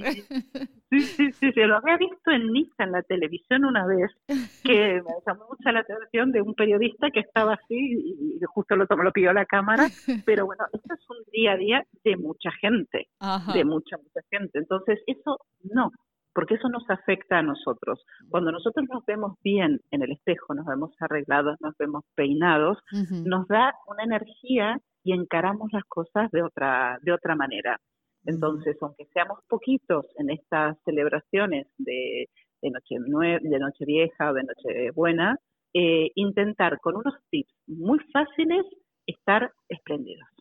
Sí, sí, sí, sí, lo había visto en Niza, en la televisión una vez, que me llamó mucho la atención de un periodista que estaba así y justo lo, lo pidió la cámara, pero bueno, esto es un día a día de mucha gente, de mucha, mucha gente. Entonces, eso no, porque eso nos afecta a nosotros. Cuando nosotros nos vemos bien en el espejo, nos vemos arreglados, nos vemos peinados, nos da una energía y encaramos las cosas de otra, de otra manera. Entonces, aunque seamos poquitos en estas celebraciones de, de, noche, de Nochevieja o de Nochebuena, eh, intentar con unos tips muy fáciles estar espléndidos.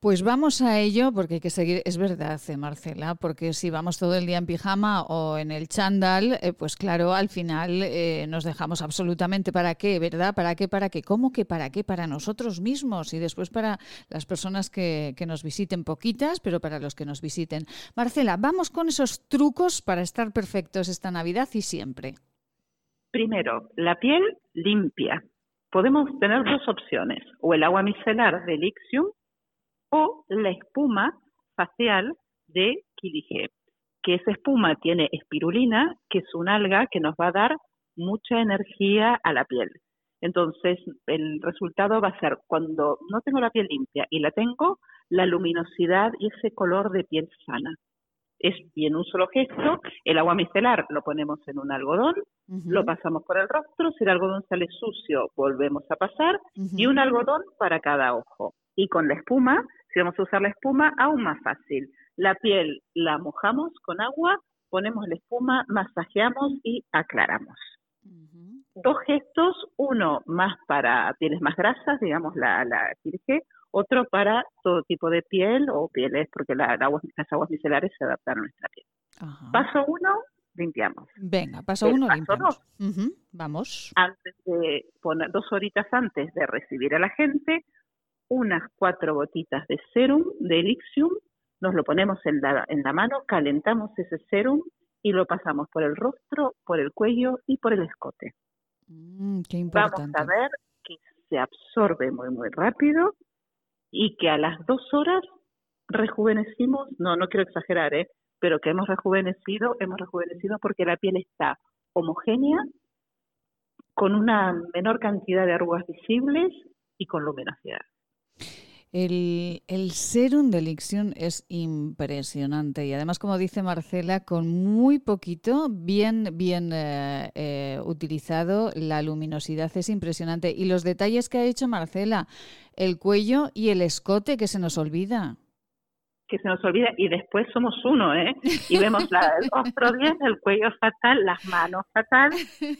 Pues vamos a ello porque hay que seguir, es verdad, eh, Marcela, porque si vamos todo el día en pijama o en el chándal, eh, pues claro, al final eh, nos dejamos absolutamente para qué, ¿verdad? ¿Para qué? ¿Para qué? ¿Cómo que para qué? Para nosotros mismos y después para las personas que, que nos visiten, poquitas, pero para los que nos visiten. Marcela, vamos con esos trucos para estar perfectos esta Navidad y siempre. Primero, la piel limpia. Podemos tener dos opciones, o el agua micelar de Elixium o la espuma facial de Kilige, que esa espuma tiene espirulina, que es un alga que nos va a dar mucha energía a la piel. Entonces, el resultado va a ser cuando no tengo la piel limpia y la tengo, la luminosidad y ese color de piel sana. Es bien un solo gesto, el agua micelar lo ponemos en un algodón, lo pasamos por el rostro, si el algodón sale sucio, volvemos a pasar, y un algodón para cada ojo. Y con la espuma si vamos a usar la espuma, aún más fácil. La piel la mojamos con agua, ponemos la espuma, masajeamos y aclaramos. Dos gestos, uno más para pieles más grasas, digamos la, la otro para todo tipo de piel o pieles, porque las aguas micelares se adaptan a nuestra piel. Paso uno, limpiamos. Venga, paso uno, limpiamos. Vamos. Antes de poner, dos horitas antes de recibir a la gente, unas cuatro gotitas de serum de Elixium, nos lo ponemos en la, en la mano, calentamos ese serum y lo pasamos por el rostro, por el cuello y por el escote. Mm, qué Vamos a ver que se absorbe muy, muy rápido y que a las dos horas rejuvenecimos, no, no quiero exagerar, ¿eh? pero que hemos rejuvenecido, hemos rejuvenecido porque la piel está homogénea, con una menor cantidad de arrugas visibles y con luminosidad. El, serum de Elixion es impresionante y además, como dice Marcela, con muy poquito, bien, bien eh, eh, utilizado, la luminosidad es impresionante. Y los detalles que ha hecho Marcela, el cuello y el escote que se nos olvida que se nos olvida y después somos uno, ¿eh? Y vemos la, el rostro bien, el cuello fatal, las manos fatal.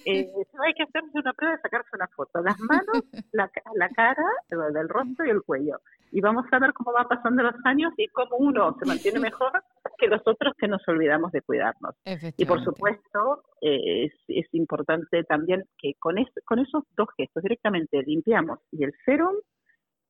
Eh, hay que hacerse una prueba de sacarse una foto. Las manos, la, la cara, el, rostro y el cuello. Y vamos a ver cómo van pasando los años y cómo uno se mantiene mejor que los otros que nos olvidamos de cuidarnos. Y por supuesto, eh, es, es, importante también que con, es, con esos dos gestos directamente limpiamos y el serum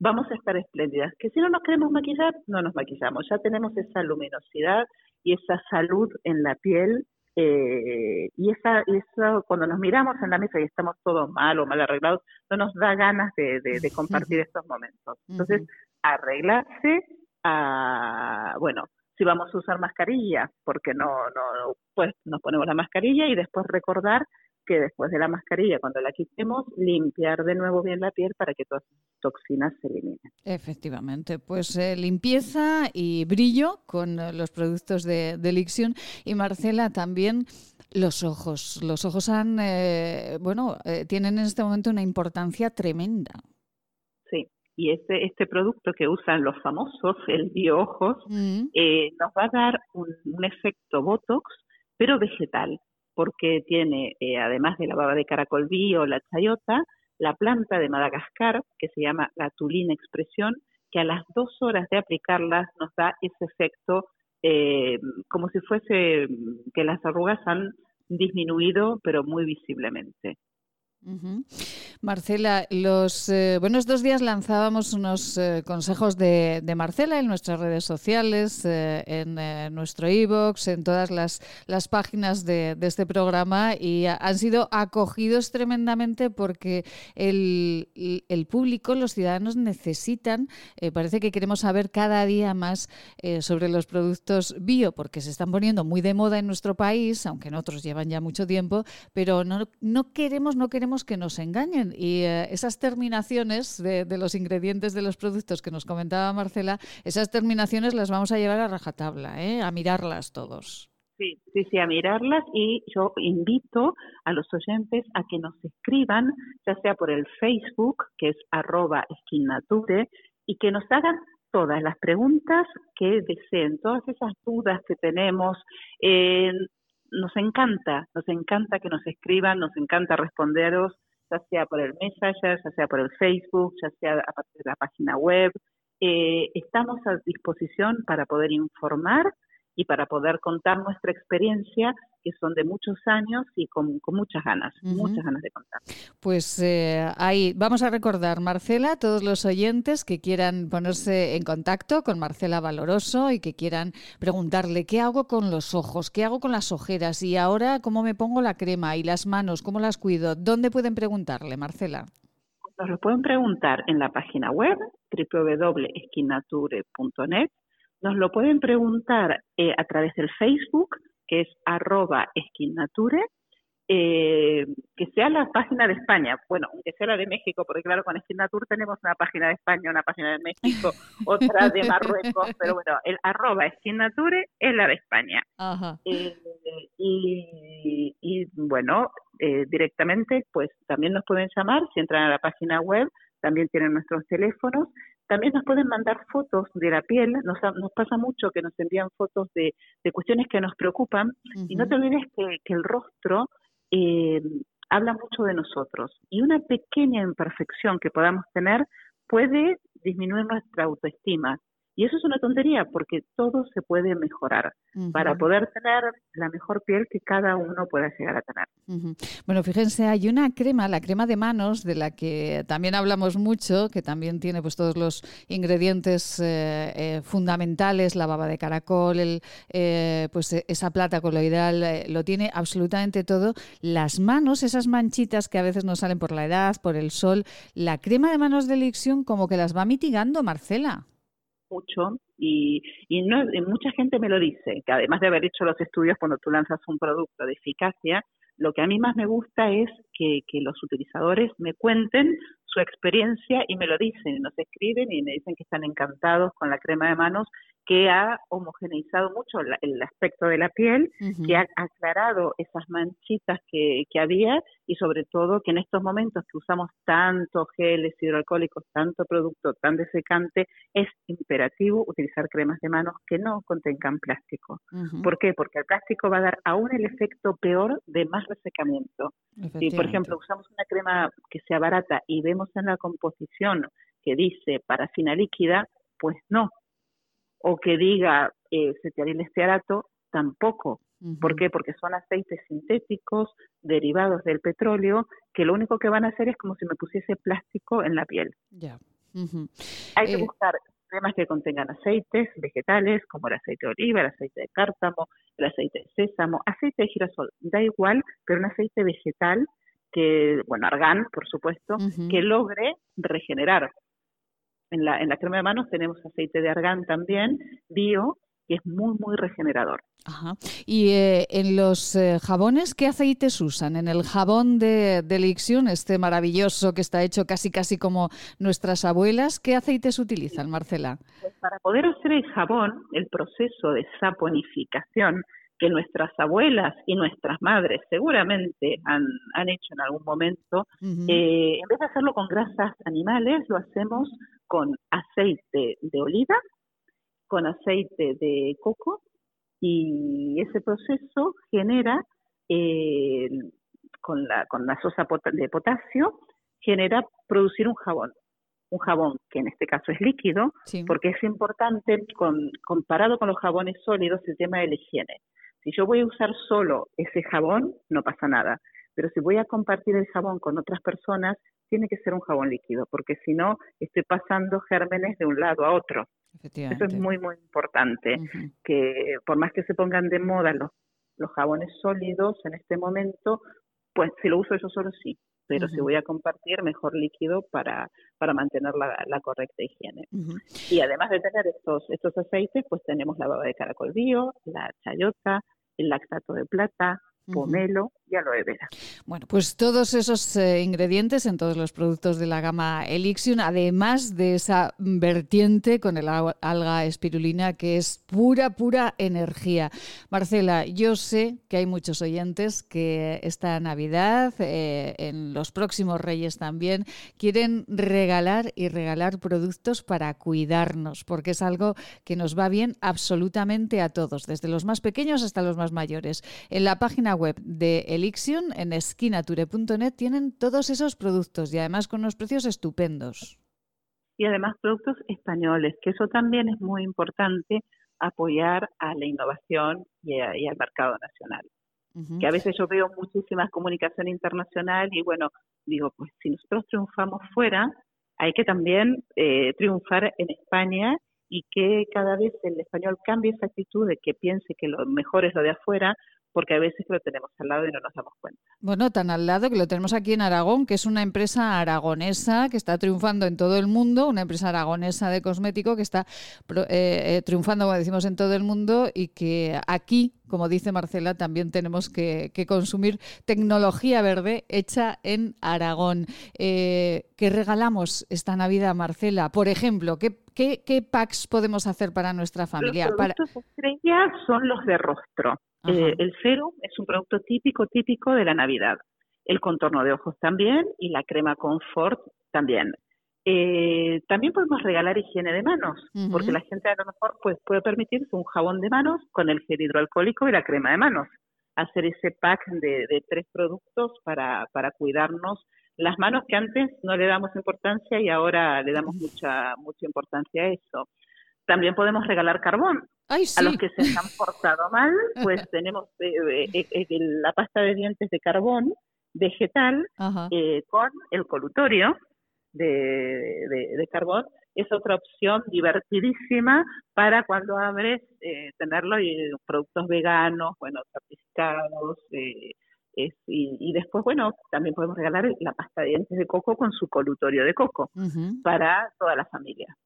vamos a estar espléndidas. Que si no nos queremos maquillar, no nos maquillamos. Ya tenemos esa luminosidad y esa salud en la piel eh, y esa, eso cuando nos miramos en la mesa y estamos todos mal o mal arreglados, no nos da ganas de, de, compartir estos momentos. Entonces, arreglarse, a, bueno, si vamos a usar mascarilla, porque no, no, pues nos ponemos la mascarilla y después recordar que después de la mascarilla, cuando la quitemos, limpiar de nuevo bien la piel para que todas las toxinas se eliminen. Efectivamente, pues eh, limpieza y brillo con eh, los productos de, de Lixion. Y Marcela, también los ojos. Los ojos han, eh, bueno, tienen en este momento una importancia tremenda. Sí, y este, este producto que usan los famosos, el bioojos, mm. nos va a dar un, un efecto Botox, pero vegetal porque tiene, eh, además de la baba de caracol o la chayota, la planta de Madagascar, que se llama la tulina expresión, que a las dos horas de aplicarlas nos da ese efecto eh, como si fuese que las arrugas han disminuido, pero muy visiblemente. Marcela, los eh, buenos dos días. Lanzábamos unos eh, consejos de, Marcela en nuestras redes sociales, eh, en nuestro e-box, en todas las, las páginas de, este programa y han sido acogidos tremendamente porque el, el público, los ciudadanos necesitan, parece que queremos saber cada día más sobre los productos bio porque se están poniendo muy de moda en nuestro país, aunque en otros llevan ya mucho tiempo, pero no, no queremos, no queremos que nos engañen. Y eh, esas terminaciones de, los ingredientes de los productos que nos comentaba Marcela, esas terminaciones las vamos a llevar a rajatabla, ¿eh? a mirarlas todos. Sí, sí, sí, a mirarlas y yo invito a los oyentes a que nos escriban, ya sea por el Facebook, que es arroba esquinature, y que nos hagan todas las preguntas que deseen, todas esas dudas que tenemos. Eh, nos encanta, nos encanta que nos escriban, nos encanta responderos, ya sea por el Messenger, ya sea por el Facebook, ya sea a partir de la página web. Eh, estamos a disposición para poder informar y para poder contar nuestra experiencia, que son de muchos años y con, muchas ganas, muchas ganas de contar. Pues eh, ahí vamos a recordar, Marcela, todos los oyentes que quieran ponerse en contacto con Marcela Valoroso y que quieran preguntarle qué hago con los ojos, qué hago con las ojeras y ahora cómo me pongo la crema y las manos, cómo las cuido. ¿Dónde pueden preguntarle, Marcela? Nos lo pueden preguntar en la página web www.esquinature.net nos lo pueden preguntar eh, a través del Facebook, que es arroba esquinature, eh, que sea la página de España, bueno, aunque sea la de México, porque claro, con Esquinatur tenemos una página de España, una página de México, otra de Marruecos, pero bueno, el arroba Esquinature es la de España. Eh, y, y, bueno, directamente, pues también nos pueden llamar, si entran a la página web, también tienen nuestros teléfonos también nos pueden mandar fotos de la piel, nos, nos pasa mucho que nos envían fotos de, de cuestiones que nos preocupan y no te olvides que, que el rostro eh, habla mucho de nosotros y una pequeña imperfección que podamos tener puede disminuir nuestra autoestima. Y eso es una tontería porque todo se puede mejorar para poder tener la mejor piel que cada uno pueda llegar a tener. Bueno, fíjense, hay una crema, la crema de manos, de la que también hablamos mucho, que también tiene pues todos los ingredientes eh, eh, fundamentales, la baba de caracol, el, eh, pues esa plata coloidal, lo tiene absolutamente todo. Las manos, esas manchitas que a veces nos salen por la edad, por el sol, la crema de manos de Lixion como que las va mitigando, Marcela mucho y, y no, mucha gente me lo dice, que además de haber hecho los estudios cuando tú lanzas un producto de eficacia, lo que a mí más me gusta es que, que los utilizadores me cuenten su experiencia y me lo dicen, nos escriben y me dicen que están encantados con la crema de manos que ha homogeneizado mucho el aspecto de la piel, que ha aclarado esas manchitas que, que, había y sobre todo que en estos momentos que usamos tantos geles hidroalcohólicos, tanto producto tan desecante, es imperativo utilizar cremas de manos que no contengan plástico. ¿Por qué? Porque el plástico va a dar aún el efecto peor de más resecamiento. Si, por ejemplo, usamos una crema que sea barata y vemos en la composición que dice parafina líquida, pues no, o que diga eh, estearato, tampoco. ¿Por qué? Porque son aceites sintéticos derivados del petróleo que lo único que van a hacer es como si me pusiese plástico en la piel. Ya. Hay que Eh, buscar cremas que contengan aceites vegetales como el aceite de oliva, el aceite de cártamo, el aceite de sésamo, aceite de girasol, da igual, pero un aceite vegetal que, bueno, argán, por supuesto, que logre regenerar. En la, en la crema de manos tenemos aceite de argán también, bio, que es muy, muy regenerador. Ajá. Y eh, en los eh, jabones, ¿qué aceites usan? En el jabón de, de Lixion, este maravilloso que está hecho casi casi como nuestras abuelas, ¿qué aceites utilizan, Marcela? Pues para poder hacer el jabón, el proceso de saponificación que nuestras abuelas y nuestras madres seguramente han, han hecho en algún momento, eh, en vez de hacerlo con grasas animales, lo hacemos con aceite de oliva, con aceite de coco y ese proceso genera eh, con la con la sosa de potasio genera producir un jabón un jabón que en este caso es líquido Sí. porque es importante con- comparado con los jabones sólidos el tema de la higiene si yo voy a usar solo ese jabón no pasa nada. Pero si voy a compartir el jabón con otras personas tiene que ser un jabón líquido porque si no estoy pasando gérmenes de un lado a otro. Eso es muy, muy importante, que por más que se pongan de moda los, los jabones sólidos en este momento, pues si lo uso yo solo sí, pero si voy a compartir, mejor líquido para, para mantener la, la correcta higiene. Y además de tener estos, estos aceites, pues tenemos la baba de caracol bio, la chayota, el lactato de plata. Pomelo y aloe vera. Bueno, pues todos esos eh, ingredientes en todos los productos de la gama Elixion, además de esa vertiente con el alga espirulina que es pura, pura energía. Marcela, yo sé que hay muchos oyentes que esta Navidad, eh, en los próximos Reyes también, quieren regalar y regalar productos para cuidarnos, porque es algo que nos va bien absolutamente a todos, desde los más pequeños hasta los más mayores. En la página web de Elixion, en esquinature.net, tienen todos esos productos y además con unos precios estupendos. y además productos españoles, que eso también es muy importante, apoyar a la innovación y, a- y al mercado nacional. Que a veces yo veo muchísima comunicación internacional y bueno, digo, pues si nosotros triunfamos fuera, hay que también eh, triunfar en España y que cada vez el español cambie esa actitud de que piense que lo mejor es lo de afuera, porque a veces lo tenemos al lado y no nos damos cuenta. Bueno, tan al lado que lo tenemos aquí en Aragón, que es una empresa aragonesa que está triunfando en todo el mundo, una empresa aragonesa de cosmético que está eh, eh, triunfando, como decimos, en todo el mundo y que aquí, como dice Marcela, también tenemos que, que consumir tecnología verde hecha en Aragón. Eh, ¿Qué regalamos esta Navidad, Marcela? Por ejemplo, ¿qué, qué, qué packs podemos hacer para nuestra familia? Los Para- productos estrella son los de rostro. Eh, el serum es un producto típico, típico de la Navidad. El contorno de ojos también y la crema confort también. Eh, también podemos regalar higiene de manos, porque la gente a lo mejor pues, puede permitirse un jabón de manos con el gel hidroalcohólico y la crema de manos. Hacer ese pack de, de tres productos para, para cuidarnos las manos que antes no le damos importancia y ahora le damos mucha, mucha importancia a eso. También podemos regalar carbón. Ay, A los que se han portado mal, pues tenemos eh, eh, eh, la pasta de dientes de carbón vegetal eh, con el colutorio de, de- de carbón. Es otra opción divertidísima para cuando abres eh, tenerlo y productos veganos, bueno, certificados. eh, es- y, y después, bueno, también podemos regalar la pasta de dientes de coco con su colutorio de coco para toda la familia.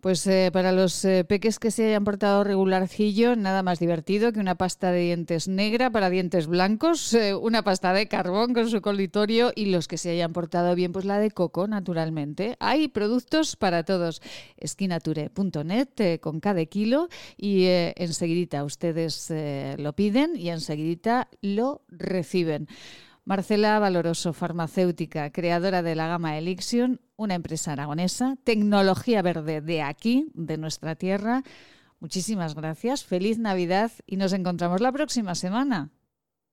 Pues eh, para los eh, peques que se hayan portado regularcillo, nada más divertido que una pasta de dientes negra para dientes blancos, eh, una pasta de carbón con su colitorio y los que se hayan portado bien, pues la de coco, naturalmente. Hay productos para todos. Esquinature.net con cada kilo y enseguidita ustedes lo piden y enseguidita lo reciben. Marcela Valoroso, farmacéutica, creadora de la gama Elixion, una empresa aragonesa, tecnología verde de aquí, de nuestra tierra. Muchísimas gracias, feliz Navidad y nos encontramos la próxima semana.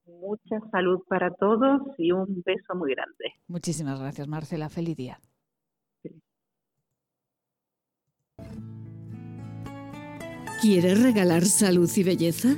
Mucha salud para todos y un beso muy grande. Muchísimas gracias, Marcela, feliz día. ¿Quieres regalar salud y belleza?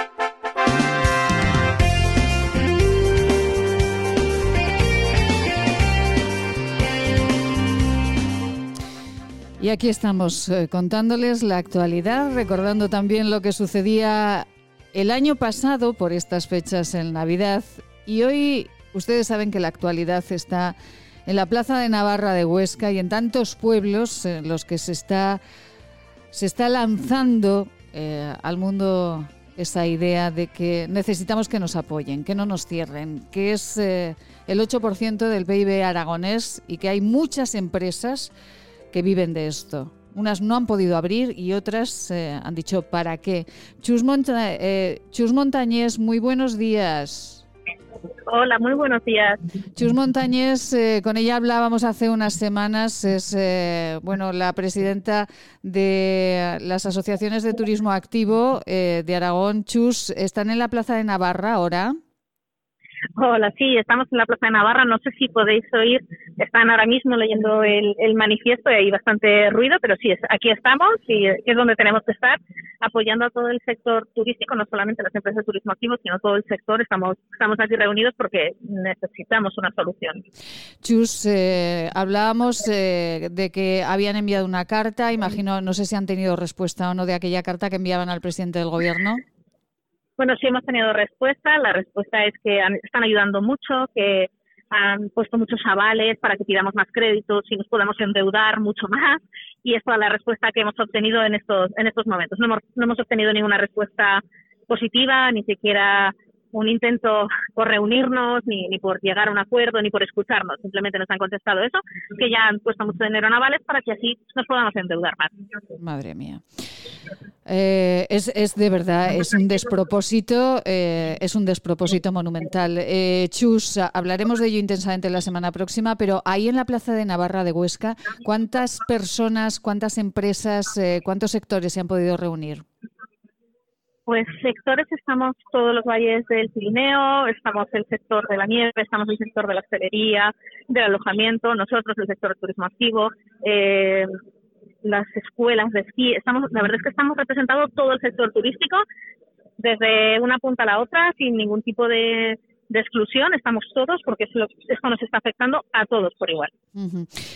Y aquí estamos eh, contándoles la actualidad, recordando también lo que sucedía el año pasado por estas fechas en Navidad. Y hoy ustedes saben que la actualidad está en la Plaza de Navarra de Huesca y en tantos pueblos en los que se está, se está lanzando eh, al mundo esa idea de que necesitamos que nos apoyen, que no nos cierren, que es eh, el 8% del PIB aragonés y que hay muchas empresas que viven de esto. Unas no han podido abrir y otras eh, han dicho ¿para qué? Chus, Monta- eh, Chus Montañés, muy buenos días. Hola, muy buenos días. Chus Montañés, eh, con ella hablábamos hace unas semanas, es eh, bueno la presidenta de las asociaciones de turismo activo eh, de Aragón. Chus, están en la Plaza de Navarra ahora. Hola, sí, estamos en la Plaza de Navarra. No sé si podéis oír, están ahora mismo leyendo el, manifiesto y hay bastante ruido, pero sí, aquí estamos y eh, es donde tenemos que estar, apoyando a todo el sector turístico, no solamente las empresas de turismo activo, sino todo el sector. Estamos, estamos aquí reunidos porque necesitamos una solución. Chus, eh, hablábamos eh, de que habían enviado una carta, imagino, no sé si han tenido respuesta o no de aquella carta que enviaban al presidente del gobierno. Bueno, sí hemos tenido respuesta. La respuesta es que han- están ayudando mucho, que han puesto muchos avales para que pidamos más créditos y nos podamos endeudar mucho más. Y es toda la respuesta que hemos obtenido en estos, en estos momentos. No hemos, no hemos obtenido ninguna respuesta positiva, ni siquiera un intento por reunirnos, ni, ni por llegar a un acuerdo, ni por escucharnos. Simplemente nos han contestado eso, que ya han puesto mucho dinero en avales para que así nos podamos endeudar más. Madre mía. Eh, es, es de verdad, es un despropósito, eh, es un despropósito monumental. Eh, Chus, hablaremos de ello intensamente la semana próxima, pero ahí en la Plaza de Navarra de Huesca, ¿cuántas personas, cuántas empresas, eh, cuántos sectores se han podido reunir? Pues sectores estamos todos los valles del Pirineo, estamos el sector de la nieve, estamos el sector de la hostelería, del alojamiento, nosotros el sector del turismo activo, eh, las escuelas de esquí, estamos, la verdad es que estamos representando todo el sector turístico desde una punta a la otra sin ningún tipo de, de exclusión, estamos todos porque esto nos está afectando a todos por igual.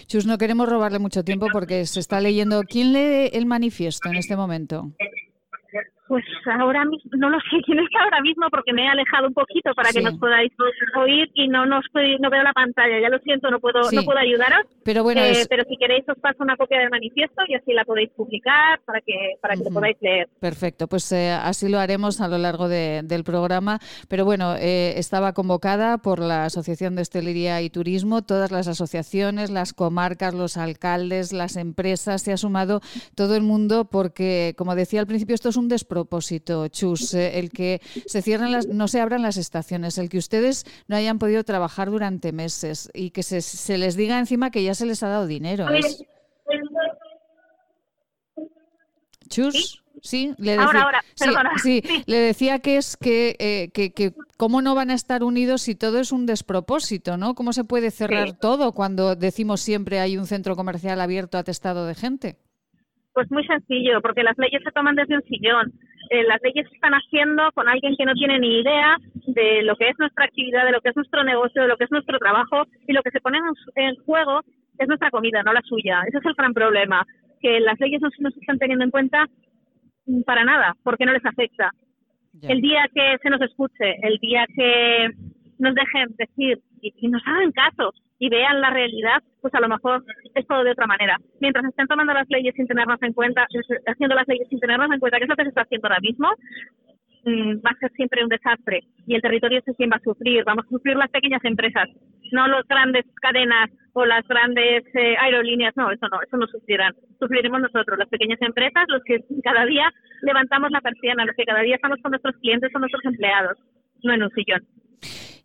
Chus, no queremos robarle mucho tiempo porque se está leyendo. ¿Quién lee el manifiesto en este momento? Pues ahora mismo, no lo sé quién es ahora mismo porque me he alejado un poquito para que nos podáis oír y no, no, estoy, no veo la pantalla, ya lo siento, no puedo, Sí. no puedo ayudaros. Pero bueno, Eh, es- pero si queréis os paso una copia del manifiesto y así la podéis publicar para que, para que lo podáis leer. Perfecto, pues eh, así lo haremos a lo largo de- del programa. Pero bueno, eh, estaba convocada por la Asociación de Hostelería y Turismo, todas las asociaciones, las comarcas, los alcaldes, las empresas, se ha sumado todo el mundo porque, como decía al principio, esto es un despropósito, Chus, eh, el que se cierren las, no se abran las estaciones, el que ustedes no hayan podido trabajar durante meses y que se, se les diga encima que ya se les ha dado dinero. Es- Chus, sí, le decía, ahora, sí, perdona. sí, le decía que es que, eh, que, que cómo no van a estar unidos si todo es un despropósito, ¿no? ¿Cómo se puede cerrar Sí. todo cuando decimos siempre hay un centro comercial abierto atestado de gente? Pues muy sencillo, porque las leyes se toman desde un sillón. Eh, las leyes se están haciendo con alguien que no tiene ni idea de lo que es nuestra actividad, de lo que es nuestro negocio, de lo que es nuestro trabajo y lo que se pone en, juego es nuestra comida, no la suya. Ese es el gran problema, que las leyes no, se- no se están teniendo en cuenta para nada, porque no les afecta. El día que se nos escuche, el día que nos dejen decir y, nos hagan caso y vean la realidad, pues a lo mejor es todo de otra manera. Mientras estén tomando las leyes sin tenernos en cuenta, haciendo las leyes sin tenernos en cuenta, que es lo que se está haciendo ahora mismo, mm, va a ser siempre un desastre y el territorio es quien va a sufrir. Vamos a sufrir las pequeñas empresas, no las grandes cadenas o las grandes eh, aerolíneas. No, eso no, eso no sufrirán. Sufriremos nosotros, las pequeñas empresas, los que cada día levantamos la persiana, los que cada día estamos con nuestros clientes, con nuestros empleados, no en un sillón.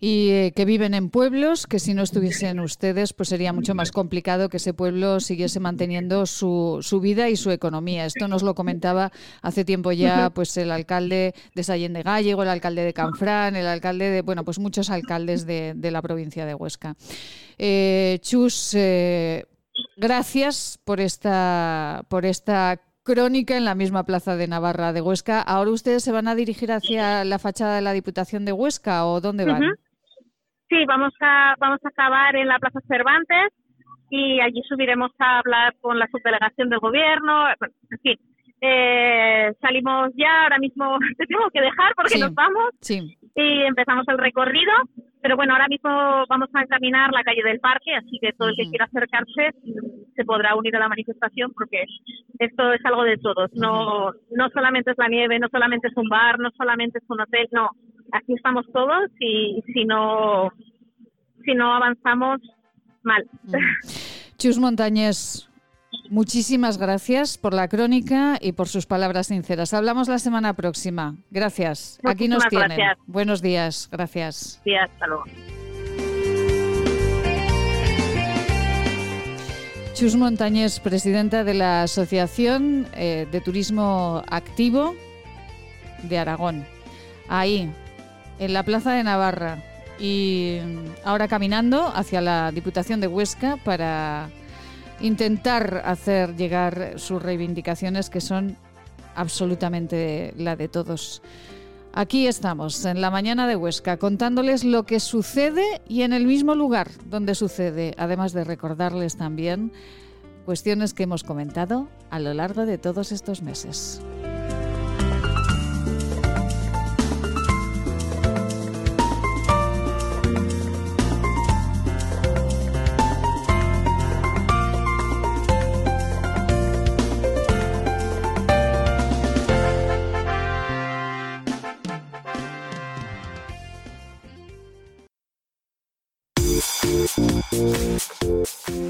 Y eh, que viven en pueblos, que si no estuviesen ustedes, pues sería mucho más complicado que ese pueblo siguiese manteniendo su, su vida y su economía. Esto nos lo comentaba hace tiempo ya pues el alcalde de Sallén de Gallego, el alcalde de Canfrán, el alcalde de, bueno, pues muchos alcaldes de, de la provincia de Huesca. Eh, Chus, eh, gracias por esta, por esta crónica en la misma plaza de Navarra de Huesca. ¿Ahora ustedes se van a dirigir hacia la fachada de la Diputación de Huesca o dónde van? Sí, vamos a, vamos a acabar en la Plaza Cervantes y allí subiremos a hablar con la subdelegación del gobierno. Bueno, en fin, eh, salimos ya, ahora mismo te tengo que dejar porque Sí. nos vamos Sí. y empezamos el recorrido. Pero bueno, ahora mismo vamos a caminar la calle del parque, así que todo el que quiera acercarse se podrá unir a la manifestación porque esto es algo de todos. No, no solamente es la nieve, no solamente es un bar, no solamente es un hotel, no. Aquí estamos todos y si no, si no avanzamos, mal. Chus Montañés, muchísimas gracias por la crónica y por sus palabras sinceras. Hablamos la semana próxima. Gracias. Aquí nos tienen. gracias. Buenos días. Gracias. Sí, hasta luego. Chus Montañés, presidenta de la Asociación eh, de Turismo Activo de Aragón. Ahí, en la Plaza de Navarra. Y ahora caminando hacia la Diputación de Huesca para intentar hacer llegar sus reivindicaciones que son absolutamente la de todos. Aquí estamos, en la mañana de Huesca, contándoles lo que sucede y en el mismo lugar donde sucede, además de recordarles también cuestiones que hemos comentado a lo largo de todos estos meses.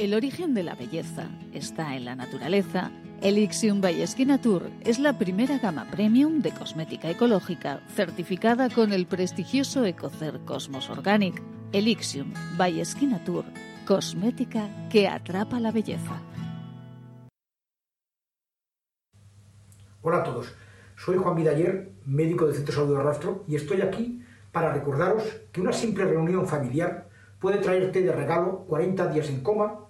El origen de la belleza está en la naturaleza. Elixium by Tour es la primera gama premium de cosmética ecológica certificada con el prestigioso Ecocer Cosmos Organic. Elixium by Tour, cosmética que atrapa la belleza. Hola a todos, soy Juan Vidaller, médico del Centro de Salud de Rastro, y estoy aquí para recordaros que una simple reunión familiar puede traerte de regalo 40 días en coma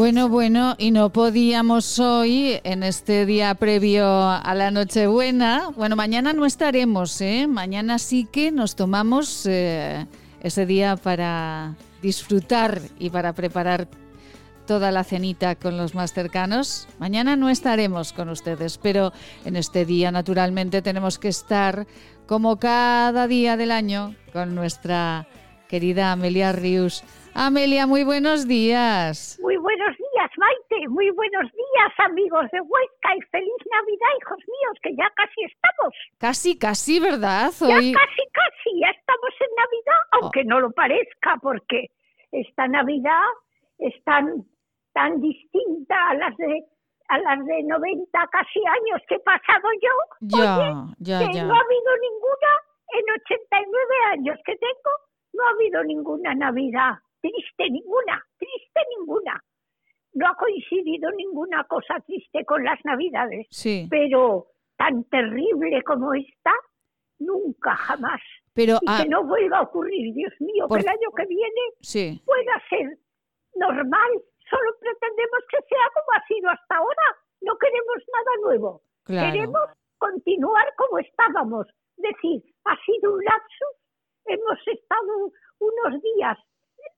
Bueno, bueno, y no podíamos hoy, en este día previo a la Nochebuena, bueno, mañana no estaremos, ¿eh? Mañana sí que nos tomamos eh, ese día para disfrutar y para preparar toda la cenita con los más cercanos. Mañana no estaremos con ustedes, pero en este día naturalmente tenemos que estar como cada día del año con nuestra querida Amelia Rius. Amelia, muy buenos días. Muy días, Maite. Muy buenos días, amigos de Huesca. Y feliz Navidad, hijos míos, que ya casi estamos. Casi, casi, ¿verdad? Ya casi, casi. Ya estamos en Navidad, aunque no lo parezca, porque esta Navidad es tan, tan distinta a las de a las de 90 casi años que he pasado yo. Ya, Oye, ya, que ya. no ha habido ninguna en 89 años que tengo, no ha habido ninguna Navidad. Triste ninguna, triste ninguna. No ha coincidido ninguna cosa triste con las Navidades. Sí. Pero tan terrible como esta, nunca jamás. Pero, y ah, que no vuelva a ocurrir, Dios mío, Por- que el año que viene Sí. pueda ser normal. Solo pretendemos que sea como ha sido hasta ahora. No queremos nada nuevo. Claro. Queremos continuar como estábamos. Decir, ha sido un lapsus, hemos estado unos días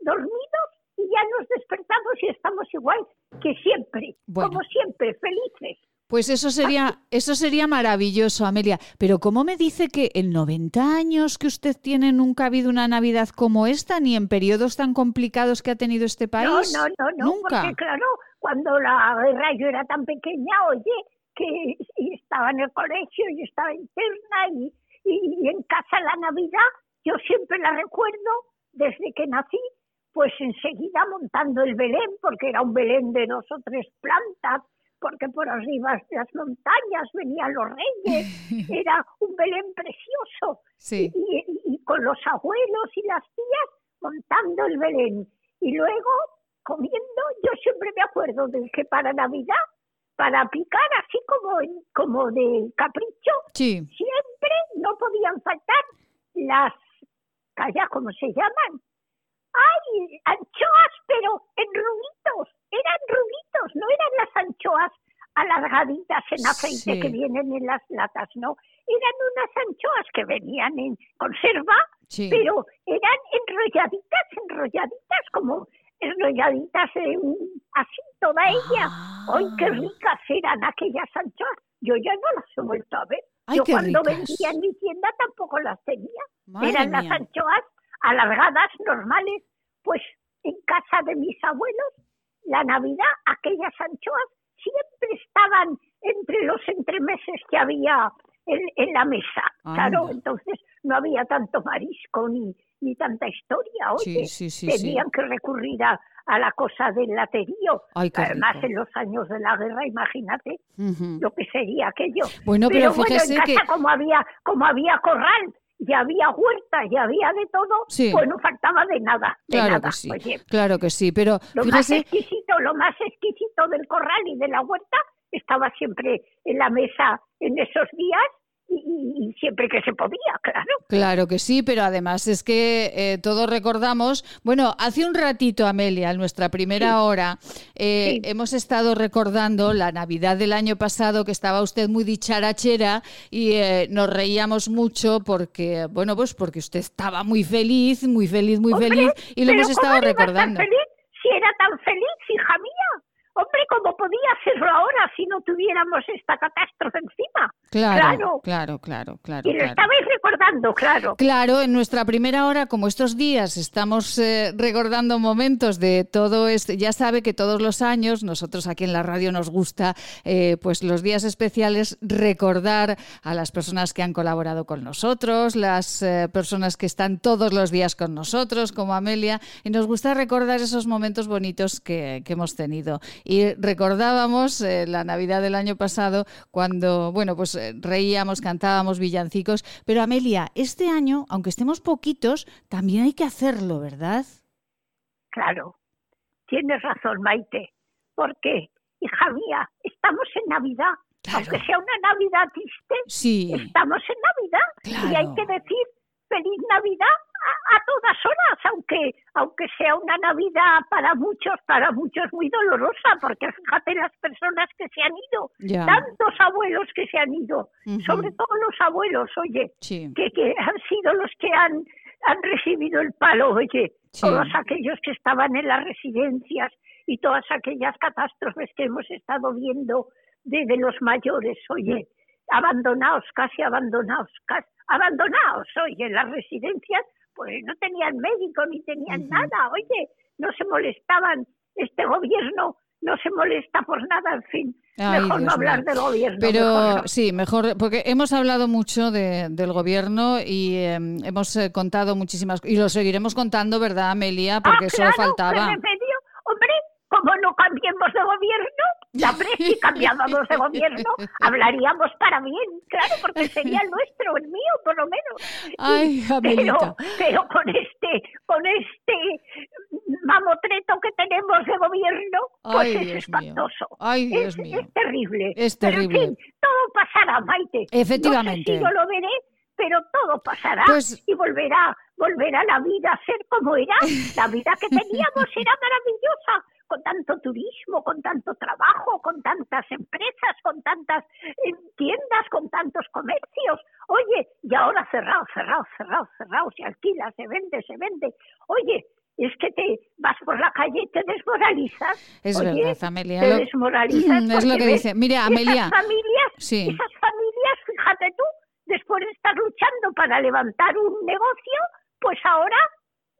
dormidos y ya nos despertamos y estamos igual que siempre, Bueno. como siempre, felices. Pues eso sería, eso sería maravilloso, Amelia. Pero ¿cómo me dice que en 90 años que usted tiene nunca ha habido una Navidad como esta, ni en periodos tan complicados que ha tenido este país? No, no, no, no, Nunca. porque claro, cuando la guerra yo era tan pequeña, oye, que estaba en el colegio, y estaba interna y, y, y en casa la Navidad, yo siempre la recuerdo desde que nací, pues enseguida montando el Belén, porque era un Belén de dos o tres plantas, porque por arriba de las montañas venían los reyes, era un Belén precioso Sí. y, y- y con los abuelos y las tías montando el Belén. Y luego comiendo, yo siempre me acuerdo de que para Navidad, para picar así como, como de capricho, Sí. siempre no podían faltar las, calla, ¿cómo se llaman? ¡Ay! Anchoas, pero en rulitos, eran rulitos, no eran las anchoas alargaditas en aceite Sí. que vienen en las latas, no. Eran unas anchoas que venían en conserva, Sí. pero eran enrolladitas, enrolladitas, como enrolladitas en, así toda ella. ¡Ay, qué Ah. ricas eran aquellas anchoas! Yo ya no las he vuelto a ver. Ay, Yo cuando ricas. vendía en mi tienda tampoco las tenía. Madre Eran mía. las anchoas alargadas, normales. Pues en casa de mis abuelos, la Navidad, aquellas anchoas siempre estaban entre los entremeses que había en, en la mesa. Claro, entonces no había tanto marisco ni, ni tanta historia. Oye, sí, sí, sí. tenían que recurrir a, a la cosa del laterío. Ay, Además, rico. en los años de la guerra, imagínate lo que sería aquello. Bueno, pero bueno, fíjese en casa que- como había como había corral, y había huerta, y había de todo, Sí. pues no faltaba de nada, de Claro nada. que sí. Oye, Claro que sí, pero lo más exquisito, lo más exquisito del corral y de la huerta estaba siempre en la mesa en esos días y, y siempre que se podía, claro. Claro que sí, pero además es que eh, todos recordamos, bueno, hace un ratito, Amelia, en nuestra primera hora, eh, hemos estado recordando la Navidad del año pasado, que estaba usted muy dicharachera y eh, nos reíamos mucho porque, bueno, pues porque usted estaba muy feliz, muy feliz, muy Hombre, feliz y lo hemos estado ¿cómo no iba a estar recordando. feliz si era tan feliz, hija mía? Hombre, ¿cómo podía serlo ahora si no tuviéramos esta catástrofe encima? Claro, claro, claro, claro. Y lo estabais recordando, claro. Claro, en nuestra primera hora, como estos días estamos eh, recordando momentos de todo esto, ya sabe que todos los años nosotros aquí en la radio nos gusta, eh, pues los días especiales, recordar a las personas que han colaborado con nosotros, las eh, personas que están todos los días con nosotros, como Amelia, y nos gusta recordar esos momentos bonitos que, que hemos tenido. Y recordábamos eh, la Navidad del año pasado cuando, bueno, pues eh, reíamos, cantábamos villancicos, pero Amelia, este año, aunque estemos poquitos, también hay que hacerlo, ¿verdad? Claro, tienes razón, Maite. ¿Por qué? Hija mía, estamos en Navidad. Aunque sea una Navidad triste, Sí. estamos en Navidad. Y hay que decir feliz Navidad a, a todas horas, aunque, aunque sea una Navidad para muchos, para muchos muy dolorosa, porque fíjate las personas que se han ido, tantos abuelos que se han ido, sobre todo los abuelos, oye, Sí. que, que han sido los que han, han recibido el palo, oye, Sí. todos aquellos que estaban en las residencias y todas aquellas catástrofes que hemos estado viendo de, de los mayores, oye, abandonados, casi abandonados, casi abandonados, oye, en las residencias, pues no tenían médico ni tenían nada, oye, no se molestaban, este gobierno no se molesta por nada, en fin, Ay, mejor Dios no hablar del gobierno. Pero mejor no. sí, mejor, porque hemos hablado mucho de- del gobierno y eh, hemos eh, contado muchísimas y lo seguiremos contando, ¿verdad, Amelia? Porque ah, solo claro, faltaba. ¿qué remedio? Hombre, como no cambiemos de gobierno, ya hombre, si cambiábamos de gobierno, hablaríamos para bien, claro, porque sería el nuestro, el mío, por lo menos. Ay, pero, pero con este, con este mamotreto que tenemos de gobierno, pues Ay, es Dios mío. espantoso. Ay, Dios es, mío. es terrible. Es Pero, en terrible. fin, todo pasará, Maite. Efectivamente. No sé si yo lo veré, pero todo pasará Pues- y volverá, volverá la vida a ser como era. La vida que teníamos era maravillosa, con tanto turismo, con tanto trabajo, con tantas empresas, con tantas eh, tiendas, con tantos comercios. Oye, y ahora cerrado, cerrado, cerrado, cerrado, se alquila, se vende, se vende. Oye, es que te vas por la calle y te desmoralizas. Es Oye, verdad, Amelia. Te lo- desmoralizas. es lo que dice. Mira, Amelia. Esas familias, Sí. esas familias, fíjate tú, después de estar luchando para levantar un negocio, pues ahora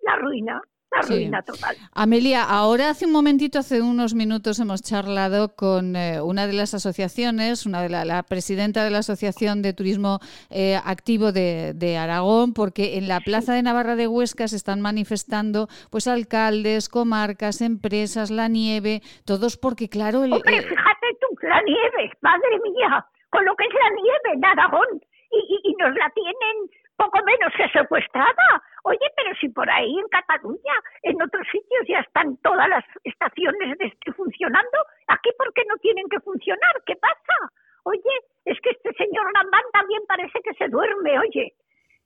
la ruina, la Sí. ruina total. Amelia, ahora hace un momentito, hace unos minutos, hemos charlado con eh, una de las asociaciones, una de la, la presidenta de la Asociación de Turismo eh, Activo de, de Aragón, porque en la Plaza de Navarra de Huesca se están manifestando pues alcaldes, comarcas, empresas, la nieve, todos porque, claro, el, Hombre, eh, fíjate tú, la nieve, madre mía, con lo que es la nieve en Aragón, y, y, y nos la tienen poco menos que secuestrada. Oye, pero si por ahí en Cataluña, en otros sitios ya están todas las estaciones de este funcionando, ¿aquí por qué no tienen que funcionar? ¿Qué pasa? Oye, es que este señor Lambán también parece que se duerme, oye.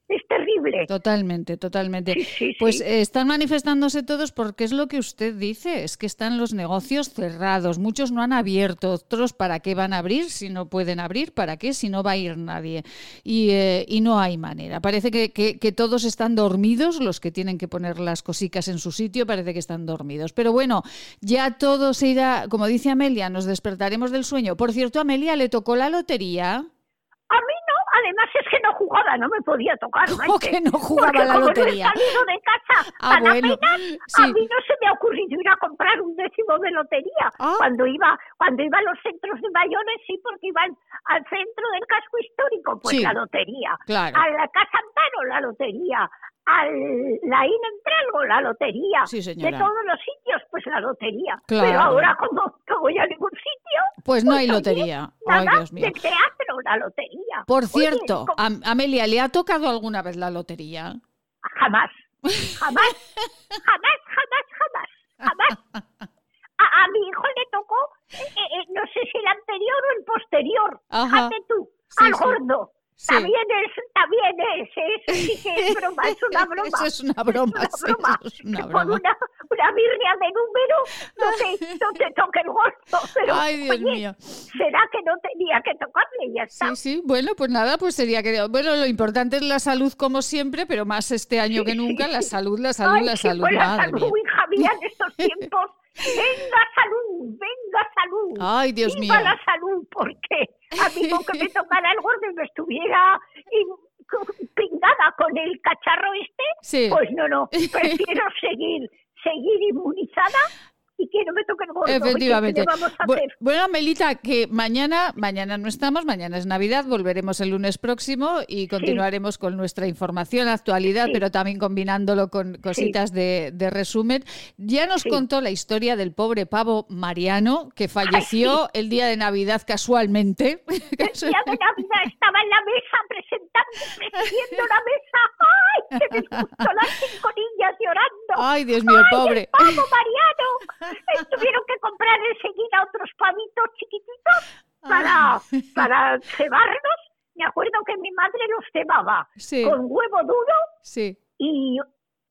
Es terrible. Totalmente, totalmente. Sí, sí, pues sí. eh, están manifestándose todos porque es lo que usted dice, es que están los negocios cerrados, muchos no han abierto, otros para qué van a abrir si no pueden abrir, para qué si no va a ir nadie. Y, eh, y no hay manera. Parece que, que- que todos están dormidos, los que tienen que poner las cositas en su sitio, parece que están dormidos. Pero bueno, ya todo se irá, como dice Amelia, nos despertaremos del sueño. Por cierto, Amelia, ¿le tocó la lotería? Además es que no jugaba, no me podía tocar. ¿Cómo que no jugaba porque la como lotería? No he salido de casa Ah, bueno, apenas, sí. a mí no se me ha ocurrido ir a comprar un décimo de lotería. Ah. Cuando iba cuando iba a los centros de mayores, sí, porque iban al centro del casco histórico, pues Sí, la lotería. claro. A la Casa Amparo, la lotería. Al la IN Entralgo, la lotería. Sí. De todos los sitios, pues la lotería. Claro. Pero ahora, como no voy a ningún sitio, Pues no hay oye, lotería. Ay, Nada, Dios mío. del teatro, la lotería. Por cierto, Am- Amelia, ¿le ha tocado alguna vez la lotería? jamás, jamás, jamás, jamás, jamás, jamás. A, a mi hijo le tocó, eh, eh, no sé si el anterior o el posterior, Ajá. tú, Sí, al sí. gordo. También es, también es, eso sí que es broma, es una broma. Eso es una broma, sí, broma. eso es una broma. una, una birria de número no te, no te toque el gordo, pero Ay, Dios oye, mío. será que no tenía que tocarle ya está. Sí, sí, bueno, pues nada, pues sería que... Bueno, lo importante es la salud como siempre, pero más este año que nunca, la salud, la salud, Ay, la sí, salud, pues la salud, hija mía, en estos tiempos. Venga salud, venga salud. Ay, Dios Viva mío. la salud, porque a mí con que me tocara el gordo y me estuviera pingada con el cacharro este, Sí. pues no, no, prefiero seguir, seguir inmunizada y que no me toque el gordo. Oye, ¿qué le Efectivamente. vamos a Bu- hacer? Bueno, Melita, que mañana, mañana no estamos, mañana es Navidad, volveremos el lunes próximo y continuaremos con nuestra información, actualidad, Sí. pero también combinándolo con cositas de, de resumen. Ya nos contó la historia del pobre pavo Mariano, que falleció el día de Navidad casualmente. El día de Navidad estaba en la mesa presentando, presidiendo la mesa. ¡Ay, que me las cinco niñas llorando! Ay, Dios mío, ¡Ay, pobre. el pavo Mariano! Tuvieron que comprar enseguida otros pavitos chiquititos para, para cebarlos. Me acuerdo que mi madre los cebaba Sí. con huevo duro Sí. y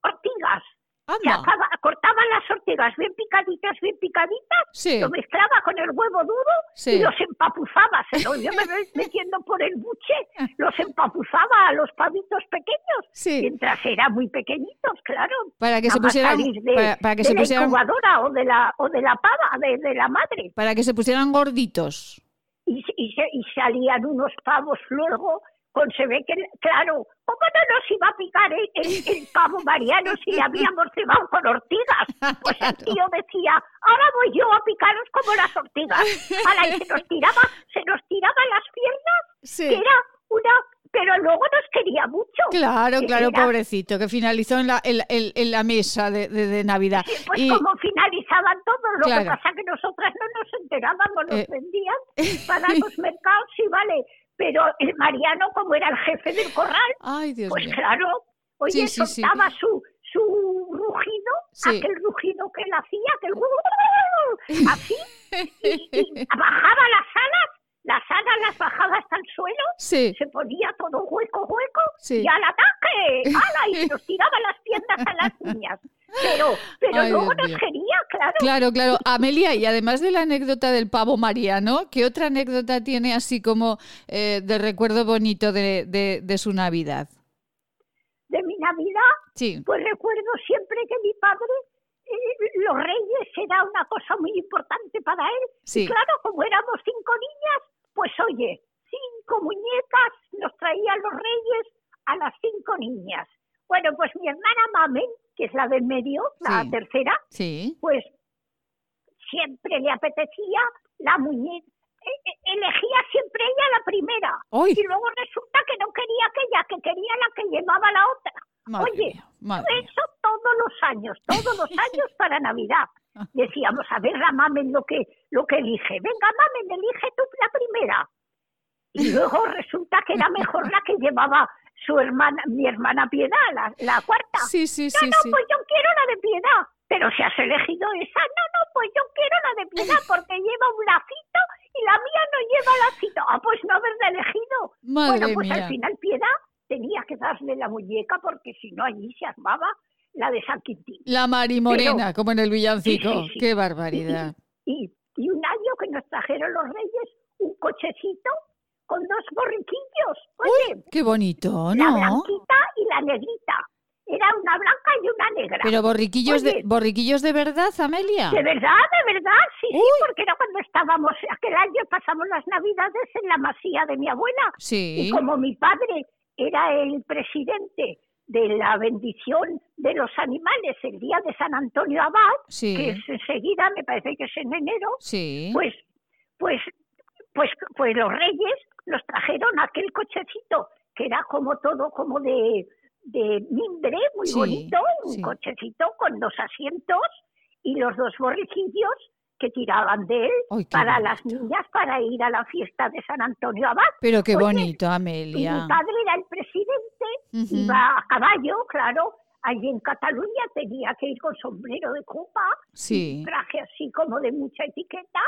ortigas. Acaba- cortaban las ortigas bien picaditas, bien picaditas, Sí. lo mezclaba con el huevo duro Sí. y los empapuzaba, se los iba metiendo por el buche, los empapuzaba a los pavitos pequeños, Sí. mientras eran muy pequeñitos, claro. Para que se pusieran- de, para- para que de se la pusieran- incubadora o de la, o de la pava, de, de la madre. Para que se pusieran gorditos. Y, y, se- y salían unos pavos luego con se ve que, claro, ¿cómo no nos iba a picar el, el- el pavo Mariano si le habíamos cebado con ortigas? Pues el tío decía, ahora voy yo a picaros como las ortigas. Ala, y se nos tiraba, se nos tiraban las piernas, Sí. que era una, pero luego nos quería mucho. Claro, Que claro, era- pobrecito, que finalizó en la, en, en- en la mesa de, de- de Navidad. Pues y, como finalizaban todos, lo Claro. que pasa que nosotras no nos enterábamos, nos Eh. vendían para los mercados, sí, vale. Pero el Mariano, como era el jefe del corral, Ay, Dios pues mío. claro, oye, Sí, sí, sí. soltaba su, su rugido, aquel rugido que él hacía, aquel así, y, y bajaba las alas, las alas las bajaba hasta el suelo, se ponía todo hueco, hueco, y al ataque, ¡ala! y nos tiraba las piernas a las niñas. Pero, pero Ay, luego nos quería, claro. Claro, claro. Amelia, y además de la anécdota del pavo Mariano, ¿qué otra anécdota tiene así como eh, de recuerdo bonito de, de- de su Navidad? De mi Navidad, Sí. pues recuerdo siempre que mi padre, eh, los reyes era una cosa muy importante para él. Sí. Y claro, como éramos cinco niñas, pues oye, cinco muñecas nos traían los reyes a las cinco niñas. Bueno, pues mi hermana Mamen, que es la del medio, la Sí. tercera, Sí. pues siempre le apetecía la muñeca. e- e- Elegía siempre ella la primera. ¡Ay! Y luego resulta que no quería aquella, que quería la que llevaba la otra. Madre Oye, mía, madre eso todos los años, todos los años para Navidad. Decíamos, a ver la mamen lo que, lo que elige. Venga, mamen, elige tú la primera. Y luego resulta que era mejor la que llevaba su hermana, mi hermana Piedad, la, la cuarta. Sí, sí, no, sí, no, sí. pues yo quiero la de Piedad. Pero si has elegido esa, no, no, pues yo quiero la de Piedad porque lleva un lacito y la mía no lleva lacito. Ah, pues no haberla elegido. Madre bueno, pues mía. al final Piedad tenía que darle la muñeca porque si no allí se armaba la de San Quintín. La Mari Morena, como en el villancico. Sí, sí, sí. ¡Qué barbaridad! Y, y un año que nos trajeron los reyes un cochecito con dos borriquillos. Oye, ¡Qué bonito, la ¿no? blanquita y la negrita. Era una blanca y una negra. Pero borriquillos de, borriquillos de verdad, Amelia. De verdad, de verdad, sí, sí, porque era cuando estábamos, aquel año pasamos las navidades en la masía de mi abuela. Sí. Y como mi padre era el presidente de la bendición de los animales el día de San Antonio Abad, Sí. que es enseguida, me parece que es en enero, Sí. pues, pues, pues, pues los reyes nos trajeron aquel cochecito que era como todo como de, de mimbre, muy Sí, bonito, un sí. cochecito con dos asientos y los dos borriquillos que tiraban de él para las niñas para ir a la fiesta de San Antonio Abad. Pero qué Oye, bonito, y Amelia. mi padre era el presidente, iba a caballo, claro. Allí en Cataluña tenía que ir con sombrero de copa, Sí. un traje así como de mucha etiqueta,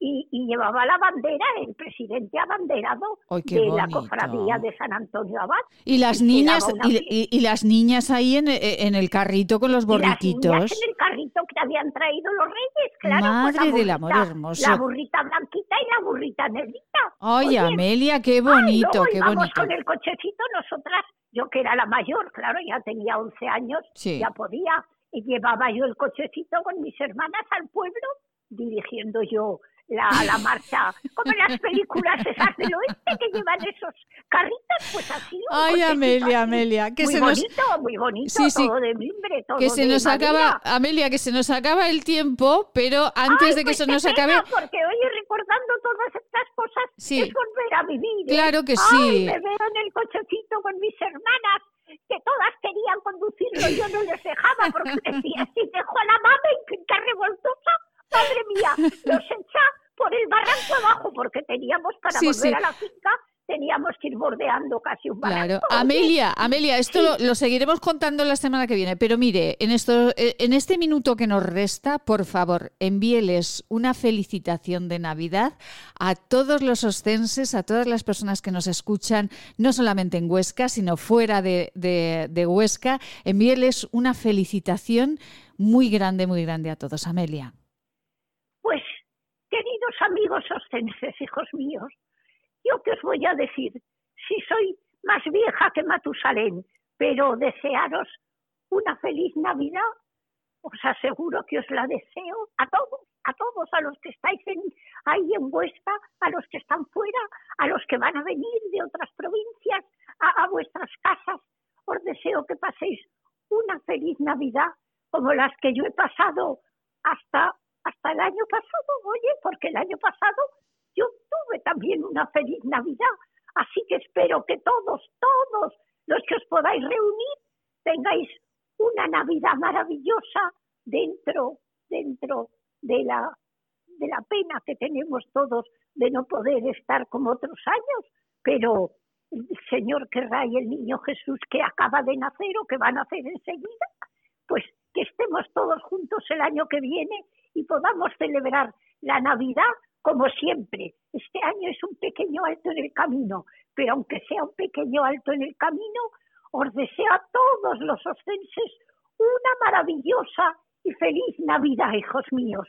y, y llevaba la bandera, el presidente abanderado Ay, de la cofradía de San Antonio Abad. Y las niñas una y, y- y las niñas ahí en, en el carrito con los Y las niñas borriquitos. en el carrito que habían traído los reyes, claro. pues la Madre del amor hermoso. La burrita blanquita y la burrita negrita. Ay, Oye, Amelia, qué bonito, qué bonito. con el cochecito nosotras, yo que era la mayor, claro, ya tenía 11 años, Sí. ya podía, y llevaba yo el cochecito con mis hermanas al pueblo, dirigiendo yo la, la marcha, como en las películas esas del oeste que llevan esos carritos, pues así. Ay, Amelia, Amelia, que muy se nos- bonito, muy bonito, Sí, sí. todo de mimbre, todo Que se nos acaba, Amelia, que se nos acaba el tiempo, pero antes Ay, de que pues se nos acabe, Porque oye, recordando todas estas cosas, Sí. es volver a vivir. ¿eh? Claro que Ay, sí. me veo en el cochecito con mis hermanas, que todas querían conducirlo, yo no les dejaba, porque decía, si dejo a la mama y que revoltosa, madre mía, los echa por el barranco abajo, porque teníamos para Sí, volver sí. a la finca, teníamos que ir bordeando casi un barranco. Claro, Amelia, Amelia, esto lo, lo seguiremos contando la semana que viene, pero mire, en esto, eh, en este minuto que nos resta, por favor, envíeles una felicitación de Navidad a todos los ostenses, a todas las personas que nos escuchan, no solamente en Huesca, sino fuera de, de- de Huesca, envíeles una felicitación muy grande, muy grande a todos, Amelia. Amigos ostenses, hijos míos, yo que os voy a decir, si soy más vieja que Matusalén, pero desearos una feliz Navidad, os aseguro que os la deseo a todos, a todos, a los que estáis en, ahí en Huesca, a los que están fuera, a los que van a venir de otras provincias, a, a vuestras casas. Os deseo que paséis una feliz Navidad como las que yo he pasado hasta, hasta el año pasado, oye, porque el año pasado yo tuve también una feliz Navidad. Así que espero que todos, todos los que os podáis reunir tengáis una Navidad maravillosa dentro, dentro de la, de la pena que tenemos todos de no poder estar como otros años, pero el Señor querrá y el niño Jesús que acaba de nacer o que va a nacer enseguida, pues que estemos todos juntos el año que viene y podamos celebrar la Navidad como siempre. Este año es un pequeño alto en el camino, pero aunque sea un pequeño alto en el camino, os deseo a todos los ostenses una maravillosa y feliz Navidad, hijos míos.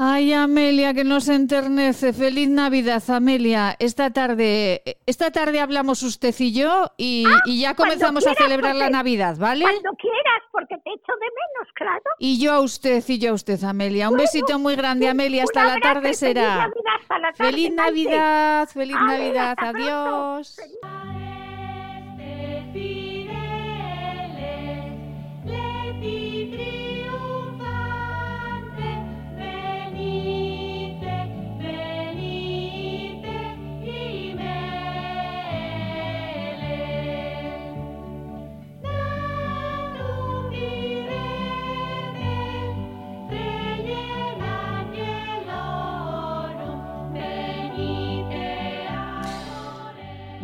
Ay, Amelia, que nos enternece. Feliz Navidad, Amelia. Esta tarde, esta tarde hablamos usted y yo y, y ya Ah, cuando comenzamos a celebrar la Navidad, ¿vale? Cuando quieras, porque te echo de menos, claro. Y yo a usted y yo a usted, Amelia. Un besito muy grande, Amelia. Hasta la tarde y feliz será. Navidad, hasta la tarde, Feliz. Navidad, feliz Navidad. Adiós. Leti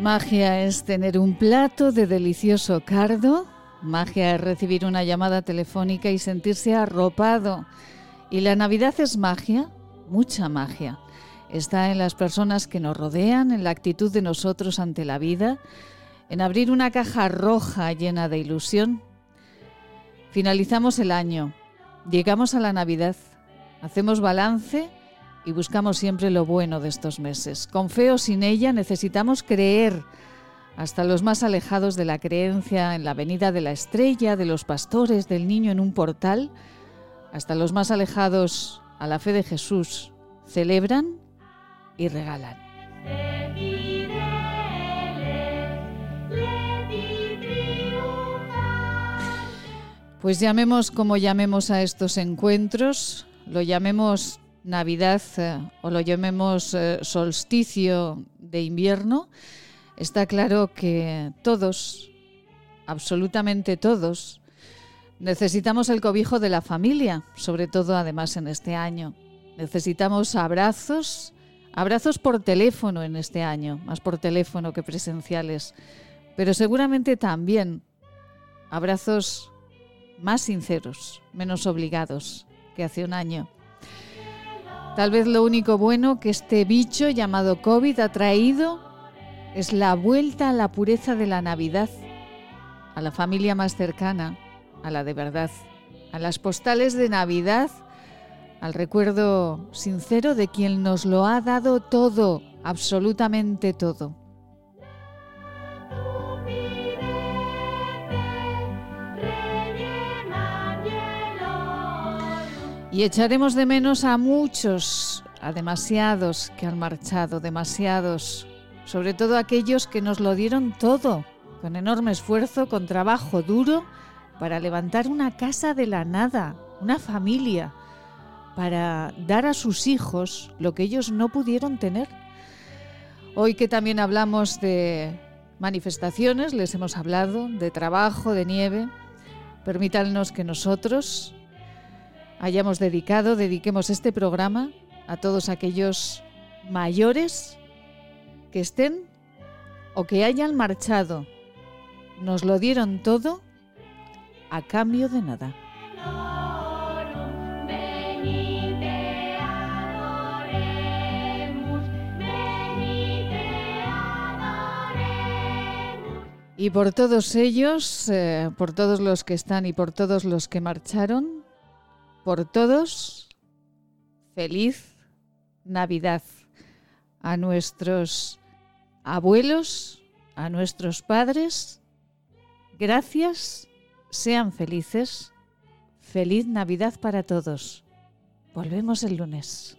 Magia es tener un plato de delicioso cardo. Magia es recibir una llamada telefónica y sentirse arropado. Y la Navidad es magia, mucha magia. Está en las personas que nos rodean, en la actitud de nosotros ante la vida, en abrir una caja roja llena de ilusión. Finalizamos el año, llegamos a la Navidad, hacemos balance y buscamos siempre lo bueno de estos meses. Con fe o sin ella necesitamos creer hasta los más alejados de la creencia en la venida de la estrella, de los pastores, del niño en un portal, hasta los más alejados a la fe de Jesús, celebran y regalan. Pues llamemos como llamemos a estos encuentros, lo llamemos Navidad eh, o lo llamemos eh, solsticio de invierno, está claro que todos, absolutamente todos, necesitamos el cobijo de la familia, sobre todo además en este año. Necesitamos abrazos, abrazos por teléfono en este año, más por teléfono que presenciales, pero seguramente también abrazos más sinceros, menos obligados que hace un año. Tal vez lo único bueno que este bicho llamado COVID ha traído es la vuelta a la pureza de la Navidad, a la familia más cercana, a la de verdad, a las postales de Navidad, al recuerdo sincero de quien nos lo ha dado todo, absolutamente todo. Y echaremos de menos a muchos, a demasiados que han marchado, demasiados, sobre todo aquellos que nos lo dieron todo, con enorme esfuerzo, con trabajo duro, para levantar una casa de la nada, una familia, para dar a sus hijos lo que ellos no pudieron tener. Hoy que también hablamos de manifestaciones, les hemos hablado de trabajo, de nieve, permítanos que nosotros hayamos dedicado, dediquemos este programa a todos aquellos mayores que estén o que hayan marchado. Nos lo dieron todo a cambio de nada. Y por todos ellos, eh, por todos los que están y por todos los que marcharon, por todos, feliz Navidad a nuestros abuelos, a nuestros padres. Gracias, sean felices. Feliz Navidad para todos. Volvemos el lunes.